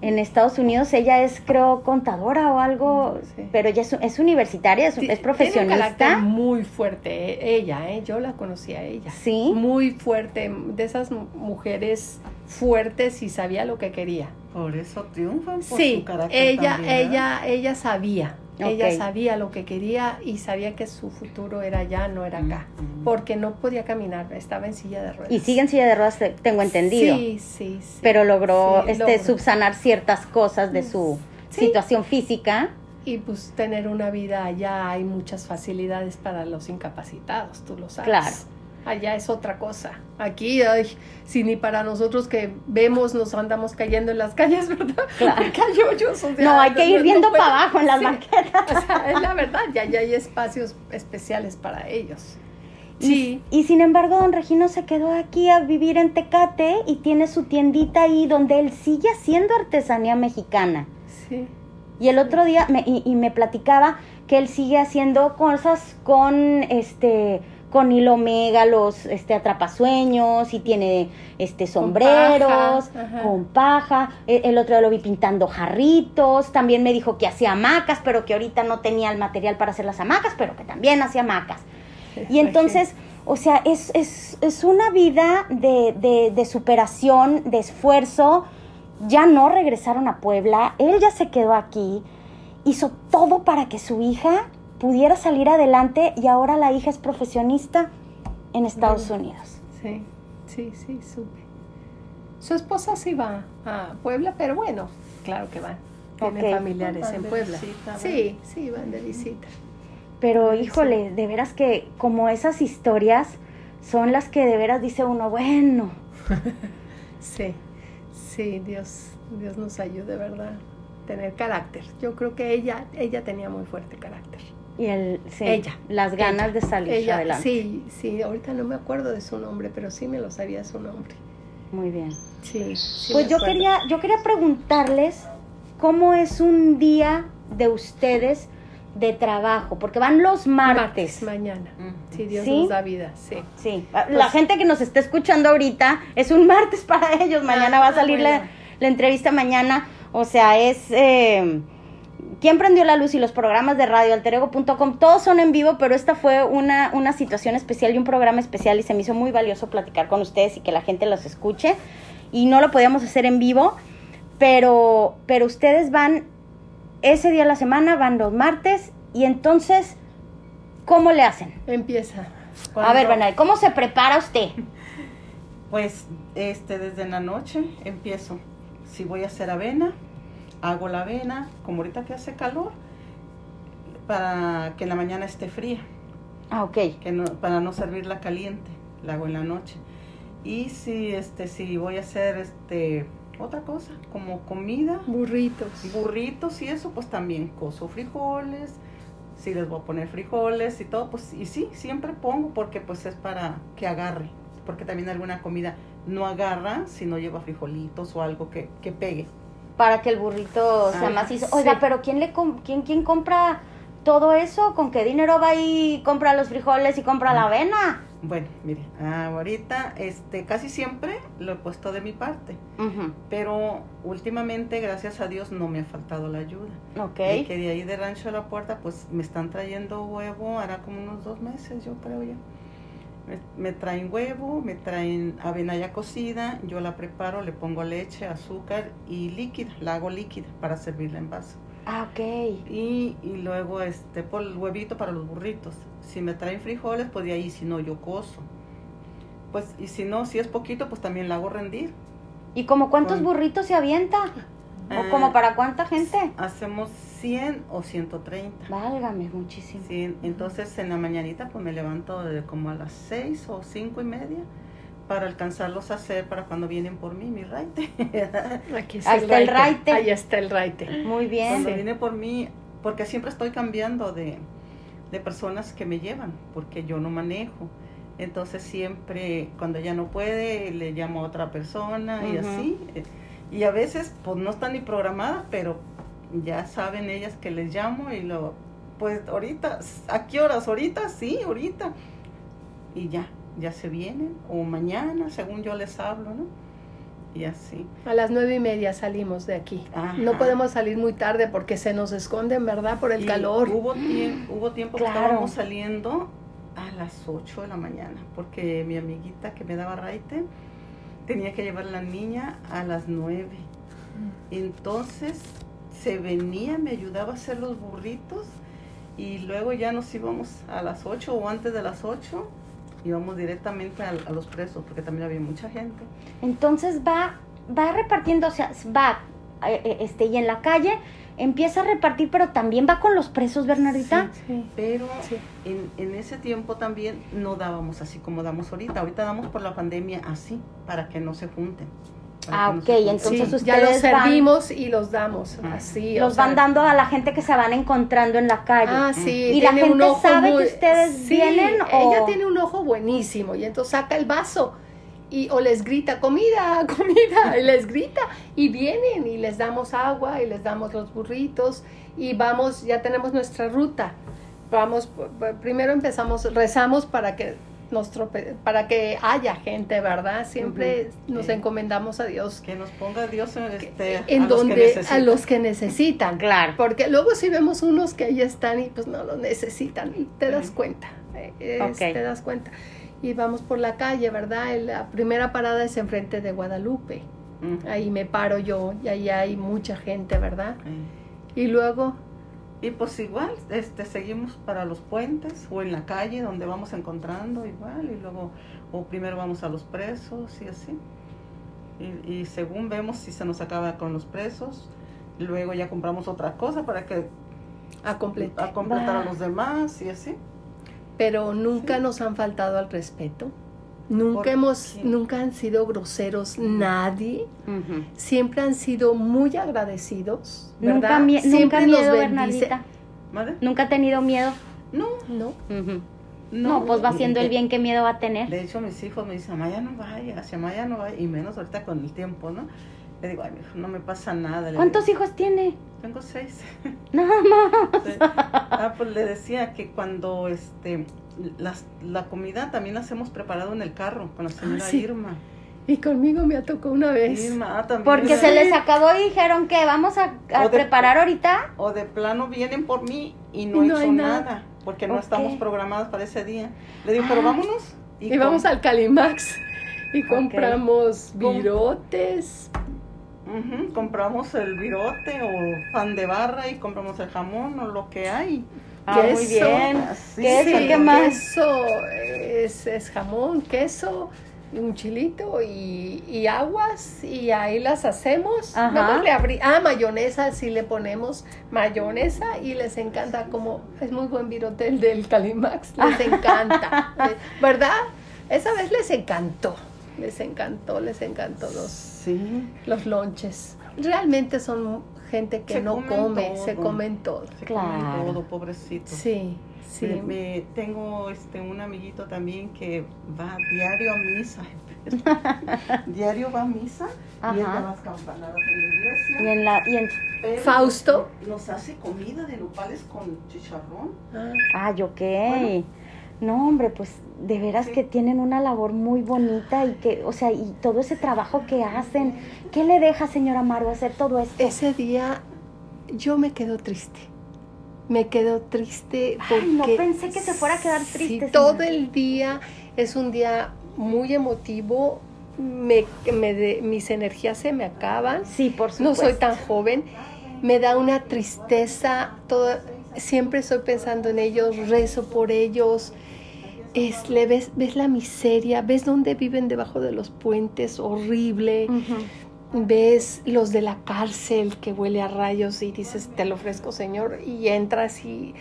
en Estados Unidos. Ella es, creo, contadora o algo, Sí. pero ella es, es universitaria, es, es Tiene un carácter profesionista. muy fuerte, eh, ella, eh, yo la conocí a ella. Sí. Muy fuerte, de esas mu- mujeres fuertes y sabía lo que quería. Por eso triunfan, por Sí, su carácter ella, ella, ella sabía, ella sabía lo que quería y sabía que su futuro era allá, no era acá, Ujú. porque no podía caminar, estaba en silla de ruedas. Y sigue en silla de ruedas, te- tengo entendido. Sí, sí, sí. pero logró Sí, este logró. subsanar ciertas cosas de su Sí. situación física. Y pues tener una vida allá hay muchas facilidades para los incapacitados, tú lo sabes. Claro. Allá es otra cosa. Aquí, ay, si ni para nosotros que vemos nos andamos cayendo en las calles, ¿verdad? Claro. O sea, No, hay que ir viendo para abajo en las Sí. banquetas. O sea, es la verdad, ya, ya hay espacios especiales para ellos. Y- Sí, Y, sin embargo, don Regino se quedó aquí a vivir en Tecate y tiene su tiendita ahí donde él sigue haciendo artesanía mexicana. sí. Y el otro día, me, y, y me platicaba que él sigue haciendo cosas con este con hilo omega, los este atrapasueños y tiene este sombreros con paja, E- El, otro día lo vi pintando jarritos, también me dijo que hacía hamacas, pero que ahorita no tenía el material para hacer las hamacas, pero que también hacía hamacas. Y entonces, o sea, es, es, es una vida de, de, de superación, de esfuerzo. Ya no regresaron a Puebla, él ya se quedó aquí, hizo todo para que su hija pudiera salir adelante y ahora la hija es profesionista en Estados Unidos. Sí, sí, sí, supe. Su esposa sí va a Puebla, pero bueno, claro que van. Tienen Ok. familiares Van en Puebla. Sí, sí, van de visita. Pero Sí. híjole, de veras que como esas historias son las que de veras dice uno, bueno, Sí, sí, Dios, Dios nos ayude, ¿verdad? Tener carácter. Yo creo que ella, ella tenía muy fuerte carácter. Y el, sí, Ella, las ganas ella, de salir Ella, adelante. sí, sí, ahorita no me acuerdo de su nombre, pero sí me lo sabía su nombre. Muy bien. Sí, sí Pues yo quería, yo quería preguntarles cómo es un día de ustedes de trabajo, porque van los martes. mañana. Ujú. Si Dios ¿Sí? nos da vida, sí. Sí, la gente que nos está escuchando ahorita es un martes para ellos, mañana va a Ah, salir la, la entrevista mañana, o sea, es... Eh, ¿Quién prendió la luz y los programas de radio alterego.com? Todos son en vivo, pero esta fue una, una situación especial y un programa especial y se me hizo muy valioso platicar con ustedes y que la gente los escuche. Y no lo podíamos hacer en vivo, pero, pero ustedes van ese día a la semana, van los martes y entonces, ¿cómo le hacen? Empieza. A ver, Bernal, ¿cómo se prepara usted? Pues este desde la noche empiezo. Si voy a hacer avena, hago la avena, como ahorita que hace calor, para que en la mañana esté fría, Ah, ok. que no, para no servirla caliente, la hago en la noche. Y si este si voy a hacer este otra cosa, como comida, Burritos. burritos y eso, pues también coso frijoles. Si les voy a poner frijoles y todo, pues y sí, siempre pongo porque pues es para que agarre, porque también alguna comida no agarra si no lleva frijolitos o algo que, que pegue. Para que el burrito sea macizo. Oiga, sí. pero ¿quién le com- quién, quién compra todo eso? ¿Con qué dinero va y compra los frijoles y compra la avena? Bueno, mire, ahorita este casi siempre lo he puesto de mi parte, pero últimamente gracias a Dios no me ha faltado la ayuda. Ok. De que de ahí de Rancho a la Puerta, pues me están trayendo huevo, hará como unos dos meses, yo creo ya. Me, me traen huevo, me traen avena ya cocida, yo la preparo, le pongo leche, azúcar y líquida, la hago líquida para servirla en vaso. Ah, ok. Y, y luego este, por el huevito para los burritos. Si me traen frijoles, pues de ahí, si no, yo coso. Pues, y si no, si es poquito, pues también la hago rendir. ¿Y como cuántos Con- burritos se avienta? ¿O como para cuánta gente? Hacemos 100 o 130. Válgame muchísimo. Sí, entonces en la mañanita pues me levanto de como a las seis o cinco y media para alcanzarlos a hacer para cuando vienen por mí, mi raite. Aquí Ahí está el raite. Ahí está el raite. Muy bien. cuando viene por mí, porque siempre estoy cambiando de, de personas que me llevan, porque yo no manejo. Entonces siempre cuando ella no puede, le llamo a otra persona y Ujú. así. Y a veces pues no están ni programadas, pero ya saben ellas que les llamo y lo, pues ahorita, ¿a qué horas? Ahorita, sí, ahorita. Y ya, ya se vienen, o mañana, según yo les hablo, ¿no? Y así. A las nueve y media salimos de aquí. Ajá. No podemos salir muy tarde porque se nos esconden, ¿verdad? Por el Y calor. Hubo, tiem- hubo tiempo que Claro. estábamos saliendo a las 8 de la mañana, porque mi amiguita que me daba raite tenía que llevar la niña a las 9. Entonces se venía, me ayudaba a hacer los burritos y luego ya nos íbamos a las 8 o antes de las 8 íbamos directamente a, a los presos, porque también había mucha gente. Entonces va, va repartiendo, o sea, va, eh, eh, este, y en la calle empieza a repartir, pero también va con los presos, Bernardita. Sí. Pero Sí. en, en ese tiempo también no dábamos así como damos ahorita. Ahorita damos por la pandemia así, para que no se junten. Ah, ok, entonces Sí, ya los ustedes van- servimos y los damos. Ah. Así. o Los sea, van dando a la gente que se van encontrando en la calle. Ah, sí. ¿Y la gente un ojo sabe que ustedes Sí, vienen o- Ella tiene un ojo buenísimo y entonces saca el vaso y o les grita comida, comida, y les grita y vienen y les damos agua y les damos los burritos y vamos, ya tenemos nuestra ruta. Vamos, primero empezamos, rezamos para que nuestro, para que haya gente, ¿verdad? Siempre nos encomendamos a Dios. Que nos ponga Dios este, en donde a los que necesitan. Claro. Porque luego si vemos unos que ahí están y pues no lo necesitan y te das cuenta. Eh, te das cuenta y vamos por la calle, ¿verdad? La primera parada es enfrente de Guadalupe. Ahí me paro yo y ahí hay mucha gente, ¿verdad? Y luego... Y pues igual, este, seguimos para los puentes o en la calle donde vamos encontrando igual y luego, o primero vamos a los presos y así. Y, y según vemos si se nos acaba con los presos, luego ya compramos otra cosa para que... A, completar. a completar a los demás y así pero nunca nos han faltado al respeto. Nunca hemos, nunca han sido groseros nadie. Siempre han sido muy agradecidos. ¿verdad? Nunca, Siempre nunca miedo, Bernardita. ¿Nunca ha tenido miedo? No. No. No, pues va haciendo el bien, ¿qué miedo va a tener? De hecho, mis hijos me dicen, Amaya no vaya, Amaya no vaya, y menos ahorita con el tiempo, ¿no? Le digo, ay, no me pasa nada. ¿Cuántos hijos tiene? Tengo seis. Nada más. Ah, pues le decía que cuando este la comida también las hemos preparado en el carro con la señora ah, Irma. Y conmigo me ha tocado una vez. Irma, ah, también. Porque se les acabó y dijeron que vamos a, preparar ahorita. O de plano vienen por mí y no, he hecho nada. porque no estamos programados para ese día. Le digo, pero vámonos. Y, vamos al Calimax y compramos virotes, compramos el virote o pan de barra y compramos el jamón o lo que hay. Ah, muy bien. queso, ¿qué más? Queso es, es jamón, queso, un chilito y, y, aguas y ahí las hacemos. Ajá. le abrí, ah, mayonesa, sí le ponemos mayonesa y les encanta como es muy buen virote el del Calimax, les encanta, ¿verdad? Esa vez les encantó, les encantó, les encantó los los lonches. Realmente son gente que no come, se comen todo. Se claro. todo, pobrecito. Sí, sí. Me, tengo este un amiguito también que va diario a misa. diario va a misa y en las campanadas en la iglesia. Y en la y en Fausto nos hace comida de nopales con chicharrón. Ah, Ay, ok. No, hombre, pues de veras que tienen una labor muy bonita y que, o sea, y todo ese trabajo que hacen, ¿qué le deja, señora Maru, hacer todo esto? Ese día yo me quedo triste. Me quedo triste porque... no pensé que se fuera a quedar triste. todo el día es un día muy emotivo, me, me mis energías se me acaban. Sí, por supuesto. No soy tan joven. Me da una tristeza, todo, siempre estoy pensando en ellos, rezo por ellos, es, le ves, ves la miseria, ves dónde viven debajo de los puentes, horrible. Ves los de la cárcel que huele a rayos y dices, te lo ofrezco, Señor, y entras y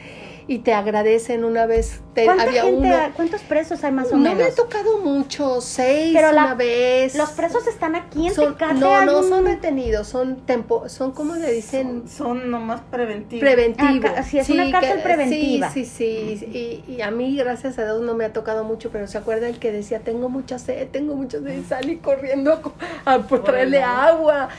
y te agradecen una vez. Te, había gente, ¿Cuántos presos hay más o menos? No me ha tocado mucho, seis Pero una vez. Los presos están aquí en son, No, no son retenidos, son tempo, son como le dicen. Son, nomás preventivos. Preventivos. Ah, sí, es una cárcel preventiva. Sí, sí, sí. Y, a mí, gracias a Dios, no me ha tocado mucho, pero se acuerda el que decía, tengo mucha sed, tengo mucha sed, y salí corriendo a, a traerle agua.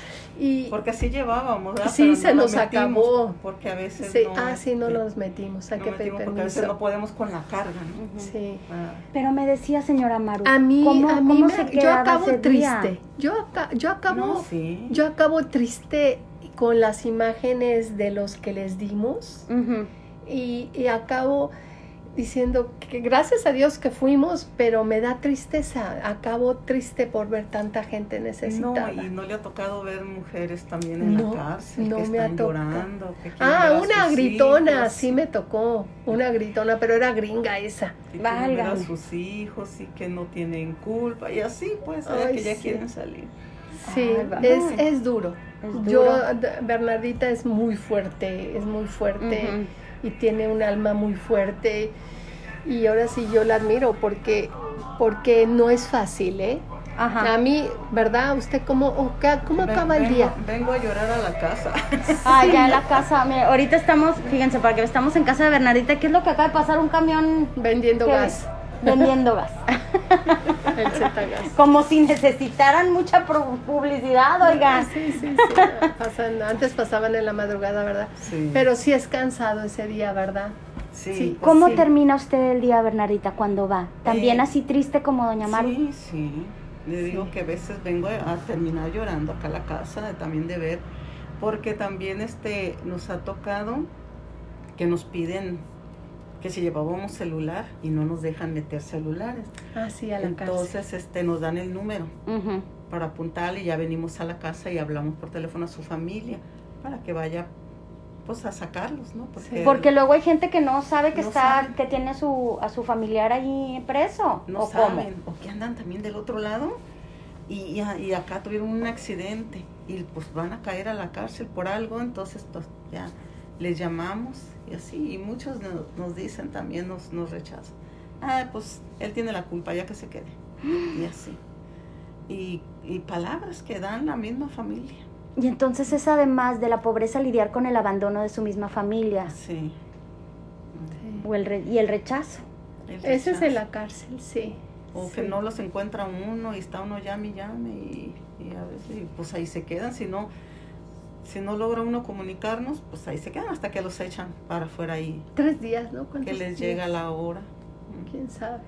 Porque así llevábamos, ¿verdad? Sí, se nos acabó. Porque a veces sí, Ah, sí, no nos metimos. Hay que pedir permiso. Porque a veces no podemos con la carga, ¿no? Sí. Ah. Pero me decía señora Maru, a mí, a mí yo acabo triste. Yo, yo acabo, yo acabo triste con las imágenes de los que les dimos y, y acabo diciendo que gracias a Dios que fuimos, pero me da tristeza, acabo triste por ver tanta gente necesitada. No, y no le ha tocado ver mujeres también en la cárcel que están llorando. ah, una gritona, sí me tocó, una gritona, pero era gringa esa. Y a sus hijos y que no tienen culpa y así pues, que ya quieren salir. Sí, es, es, duro. Yo, Bernardita es muy fuerte, es muy fuerte y tiene un alma muy fuerte y ahora sí yo la admiro porque, porque no es fácil, ¿eh? Ajá. A mí, ¿verdad? ¿Usted cómo, cómo acaba el día? Vengo a llorar a la casa. Ah, ya en la casa. ahorita estamos, fíjense, para que estamos en casa de Bernardita, ¿qué es lo que acaba de pasar? Un camión... Vendiendo gas. Vendiendo gas. El Z-Gas. Como si necesitaran mucha publicidad, oigan. Sí, sí, sí. Pasan- antes pasaban en la madrugada, ¿verdad? Sí. Pero sí es cansado ese día, ¿verdad? Sí, sí, pues ¿Cómo sí. termina usted el día, Bernardita, cuando va? ¿También Eh, así triste como Doña Maru? Sí, sí. Le digo que a veces vengo a terminar llorando acá a la casa, de- también de ver, porque también este nos ha tocado que nos piden que si llevábamos celular y no nos dejan meter celulares. Ah, sí, a la cárcel. Entonces este nos dan el número para apuntarle y ya venimos a la casa y hablamos por teléfono a su familia para que vaya pues a sacarlos, ¿no? Porque, Porque luego hay gente que no sabe que No está, saben. que tiene a su, a su familiar ahí preso. no ¿O saben o que andan también del otro lado y, y acá tuvieron un accidente y pues van a caer a la cárcel por algo, entonces pues, ya les llamamos y así, y muchos no- nos, dicen también, nos, nos rechazan. Ah, pues él tiene la culpa, ya que se quede. Y así. Y, y palabras que dan la misma familia. Y entonces es además de la pobreza lidiar con el abandono de su misma familia Sí. Sí. o el re- y el rechazo. el Ese es en rechazo. la cárcel, sí. O que no los encuentra uno y está uno llame y llame y, y a veces y, pues ahí se quedan. Si no, si no logra uno comunicarnos, pues ahí se quedan hasta que los echan para afuera y Tres días, ¿no? que ¿Cuántos les días? llega la hora. quién sabe.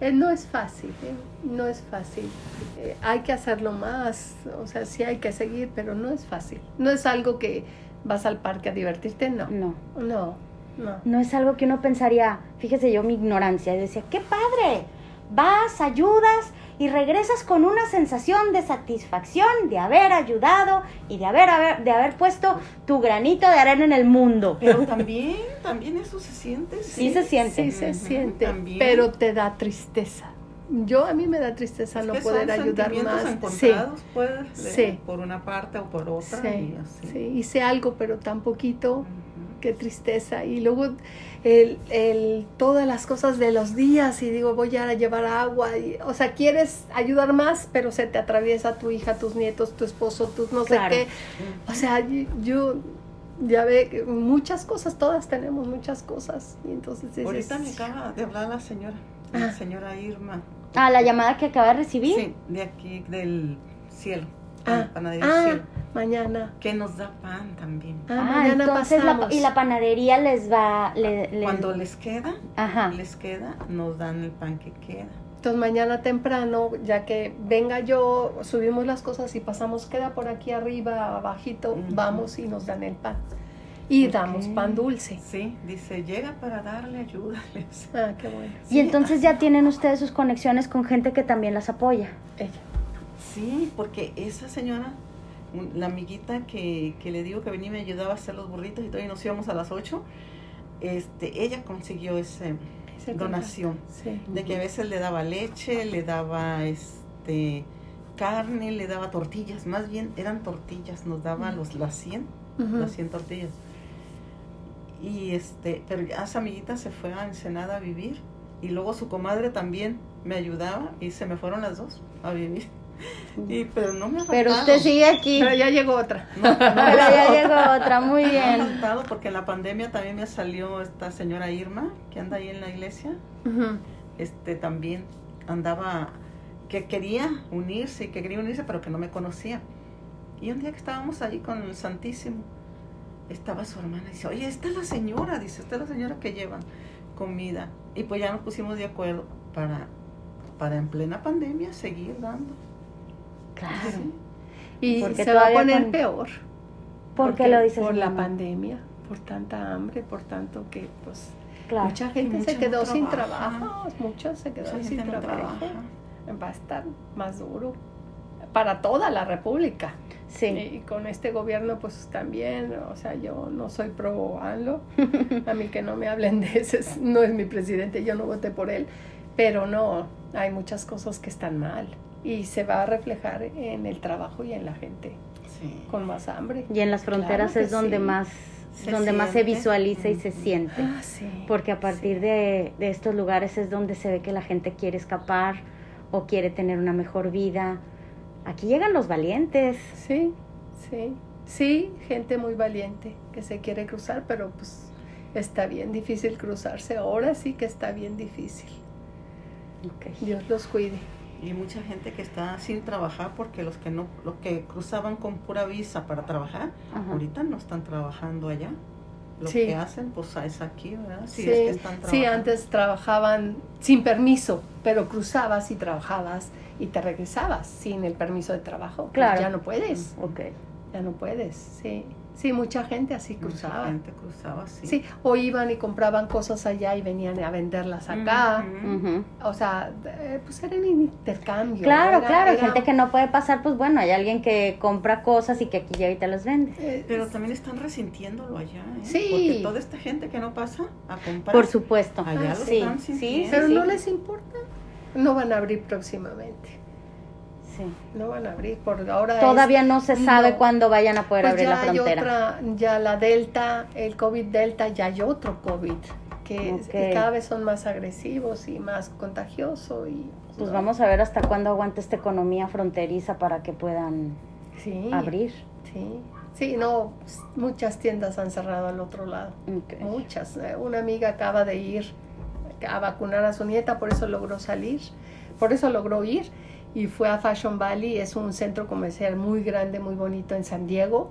Eh, no es fácil, ¿eh? no es fácil. Eh, hay que hacerlo más, o sea, sí hay que seguir, pero no es fácil. No es algo que vas al parque a divertirte, no. No. No, no. No es algo que uno pensaría, fíjese yo mi ignorancia, decía, qué padre, vas, ayudas y regresas con una sensación de satisfacción de haber ayudado y de haber, haber- de haber puesto tu granito de arena en el mundo. Pero también, también eso se siente. Sí se siente. Sí se siente, también. pero te da tristeza. Yo a mí me da tristeza Es no que poder son ayudar más. Sí, encontrados, pues, de- Sí. por una parte o por otra. sí, y así. sí, hice algo, pero tan poquito. Qué tristeza. Y luego el, el, todas las cosas de los días y digo, voy a llevar agua. Y, o sea, quieres ayudar más, pero se te atraviesa tu hija, tus nietos, tu esposo, tus no Claro. sé qué. O sea, yo ya ve que muchas cosas, todas tenemos muchas cosas. Y entonces dices, Ahorita me acaba de hablar la señora, la Ah. señora Irma. Ah, la llamada que acaba de recibir. Sí, de aquí, del cielo. Ah, la panadería del ah, cielo. Mañana. Que nos da pan también. Ah, Ah, mañana entonces la, y la panadería les va, le- le- Cuando les queda, ajá, les queda, nos dan el pan que queda. Entonces mañana temprano, ya que venga yo, subimos las cosas y pasamos, queda por aquí arriba, abajito, vamos y nos dan el pan. Y damos pan dulce. Sí, dice, llega para darle ayuda. Ah, qué bueno. y Sí, entonces ya tienen ustedes sus conexiones con gente que también las apoya. Ella. Sí, porque esa señora, la amiguita que, que le digo que venía y me ayudaba a hacer los burritos y todo, y nos íbamos a las 8, este, ella consiguió ese Ese donación. Sí. De que a veces le daba leche, le daba este carne, le daba tortillas, más bien eran tortillas, nos daba los, las 100, Ujú. las 100 tortillas. Y este, pero esa amiguita se fue a Ensenada a vivir y luego su comadre también me ayudaba y se me fueron las dos a vivir. Y pero no me ha Pero usted sigue aquí. Pero ya llegó otra. No, Pero ya llegó otra, muy bien. porque en la pandemia también me salió esta señora Irma que anda ahí en la iglesia. Este también andaba que quería unirse que quería unirse pero que no me conocía. Y un día que estábamos ahí con el Santísimo estaba su hermana y dice oye esta es la señora dice esta es la señora que llevan comida y pues ya nos pusimos de acuerdo para para en plena pandemia seguir dando Claro. Y Porque se va a poner con- peor. ¿Por qué Porque lo dices? Por la mamá? pandemia, por tanta hambre, por tanto que pues Claro. mucha gente se quedó no sin trabaja. trabajo, muchos se Mucha quedaron sin no trabajo. trabaja. Va a estar más duro para toda la república. Sí. Y con este gobierno, pues también, o sea, yo no soy pro ANLO, a mí que no me hablen de ese, es- no es mi presidente, yo no voté por él, pero no, hay muchas cosas que están mal y se va a reflejar en el trabajo y en la gente Sí. con más hambre. Y en las fronteras Claro es donde sí. más Se donde más se visualiza y se siente. Ah, sí. Porque a partir de, de estos lugares es donde se ve que la gente quiere escapar o quiere tener una mejor vida. Aquí llegan los valientes. Sí, sí, sí, gente muy valiente que se quiere cruzar, pero pues está bien difícil cruzarse. Ahora sí que está bien difícil. Dios los cuide. Y mucha gente que está sin trabajar porque los que no, los que cruzaban con pura visa para trabajar, ahorita no están trabajando allá. Lo que hacen, pues es aquí, ¿verdad? sí, antes trabajaban sin permiso, pero cruzabas y trabajabas y te regresabas sin el permiso de trabajo. Claro. ya no puedes. Ok. Ya no puedes, sí. Sí, mucha gente así cruzaba. Mucha gente cruzaba, sí. Sí, o iban y compraban cosas allá y venían a venderlas acá. O sea, pues era un intercambio. Claro, claro, hay gente que no puede pasar, pues bueno, hay alguien que compra cosas y que aquí llega y te las vende. Eh, Pero también están resintiéndolo allá, ¿eh? Sí. Porque toda esta gente que no pasa a comprar. Por supuesto. Allá lo sí, están sí, Pero no les importa. No van a abrir próximamente. No van a abrir por ahora. Todavía no se sabe cuándo vayan a poder pues abrir la frontera. otra, ya la Delta, el COVID Delta, ya hay otro COVID que cada vez son más agresivos y más contagiosos y pues vamos a ver hasta cuándo aguanta esta economía fronteriza para que puedan abrir. Sí. Sí, no, muchas tiendas han cerrado al otro lado. Muchas. Eh, una amiga acaba de ir a vacunar a su nieta, por eso logró salir, por eso logró ir y fue a Fashion Valley, es un centro comercial muy grande, muy bonito en San Diego.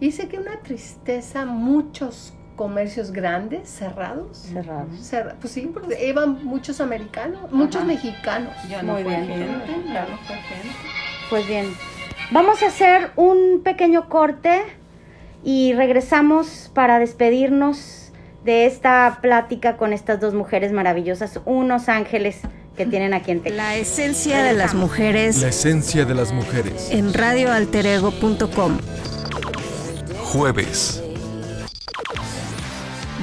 Y sé que una tristeza, muchos comercios grandes cerrados. Cerrados. pues sí, porque iban muchos americanos, muchos mexicanos. Ya no Muy bien. gente, ya no fue gente. Pues bien, vamos a hacer un pequeño corte y regresamos para despedirnos de esta plática con estas dos mujeres maravillosas, unos ángeles que tienen aquí en Texas. La esencia de las mujeres. La esencia de las mujeres. En radioalterego.com. Jueves.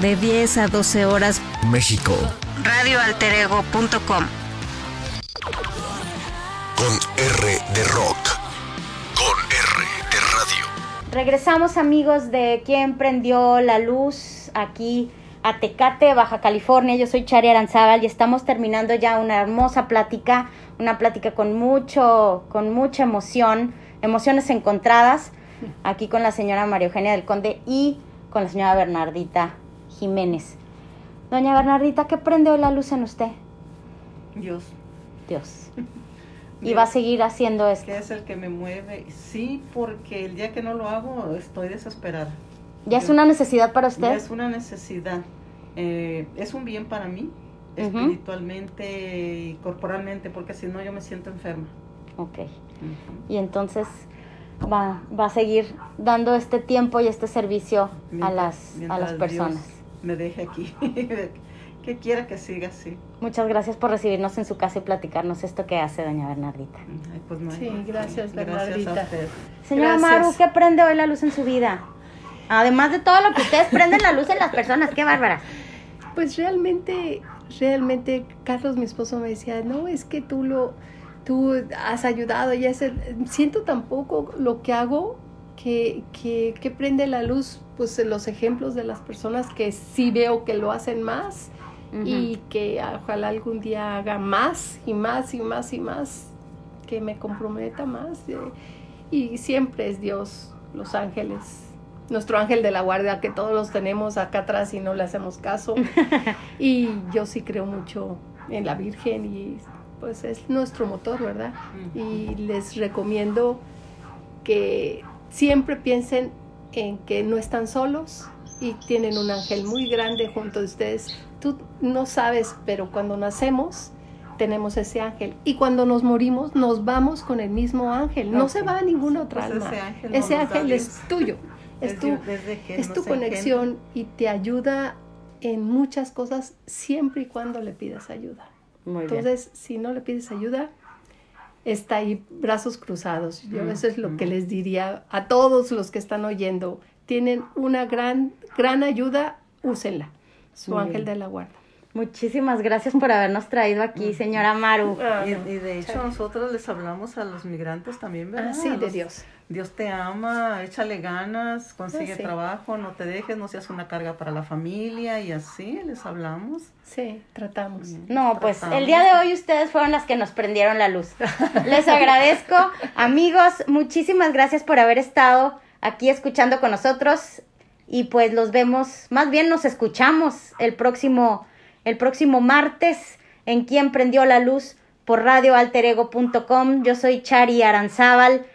De 10 a 12 horas. México. Radioalterego.com. Con R de rock. Con R de radio. Regresamos amigos de Quién prendió la luz aquí a Tecate, Baja California. Yo soy Chari Aranzábal y estamos terminando ya una hermosa plática, una plática con mucho, con mucha emoción, emociones encontradas, aquí con la señora María Eugenia del Conde y con la señora Bernardita Jiménez. Doña Bernardita, ¿qué prende hoy la luz en usted? Dios. Dios. Y va a seguir haciendo esto. Que es el que me mueve. Sí, porque el día que no lo hago estoy desesperada. ¿Ya es una necesidad para usted? es una necesidad. Eh, es un bien para mí, espiritualmente y corporalmente, porque si no yo me siento enferma. Ok. Y entonces va, va a seguir dando este tiempo y este servicio a las, a las personas. me deje aquí. que quiera que siga así. Muchas gracias por recibirnos en su casa y platicarnos esto que hace doña Bernardita. Pues sí, gracias Bernardita. Señora Maru, ¿qué prende hoy la luz en su vida? Además de todo lo que ustedes prenden la luz en las personas, qué bárbara. Pues realmente, realmente, Carlos, mi esposo, me decía, no, es que tú lo, tú has ayudado, y ese, siento tampoco lo que hago que, que, que, prende la luz, pues los ejemplos de las personas que sí veo que lo hacen más y que ojalá algún día haga más y más y más y más, que me comprometa más. y siempre es Dios, los ángeles, nuestro ángel de la guardia, que todos los tenemos acá atrás y no le hacemos caso. y yo sí creo mucho en la Virgen y pues es nuestro motor, ¿verdad? Y les recomiendo que siempre piensen en que no están solos y tienen un ángel muy grande junto a ustedes. Tú no sabes, pero cuando nacemos tenemos ese ángel y cuando nos morimos nos vamos con el mismo ángel. No se va a ninguna otra pues alma. Ese ángel, es tuyo es tu, es tu conexión y te ayuda en muchas cosas siempre y cuando le pidas ayuda. Entonces, si no le pides ayuda, está ahí brazos cruzados. Yo eso es lo que les diría a todos los que están oyendo. Tienen una gran, gran ayuda, úsenla. Su ángel de la guarda. Muchísimas gracias por habernos traído aquí, señora Maru. Ah, y, de hecho nosotros les hablamos a los migrantes también, ¿verdad? Ah, sí, de Dios. Dios te ama, échale ganas, consigue trabajo, no te dejes, no seas una carga para la familia y así les hablamos. Sí, tratamos. No, pues el día de hoy ustedes fueron las que nos prendieron la luz. les agradezco, amigos, muchísimas gracias por haber estado aquí escuchando con nosotros y pues los vemos, más bien nos escuchamos el próximo el próximo martes en Quién prendió la luz por radioalterego.com. Yo soy Chari Aranzábal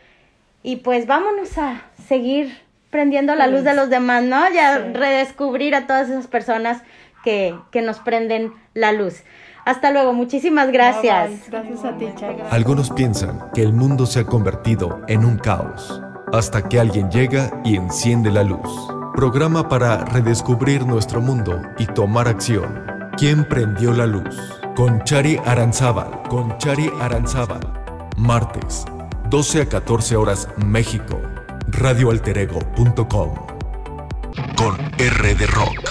y pues vámonos a seguir prendiendo la luz de los demás, ¿no? Ya redescubrir a todas esas personas que, que nos prenden la luz. Hasta luego, muchísimas gracias. Gracias a ti, Chari. Algunos piensan que el mundo se ha convertido en un caos, hasta que alguien llega y enciende la luz. Programa para redescubrir nuestro mundo y tomar acción. ¿Quién prendió la luz? Con Chari Aranzábal, con Chari Aranzábal. Martes, 12 a 14 horas México. Radioalterego.com. Con R de Rock.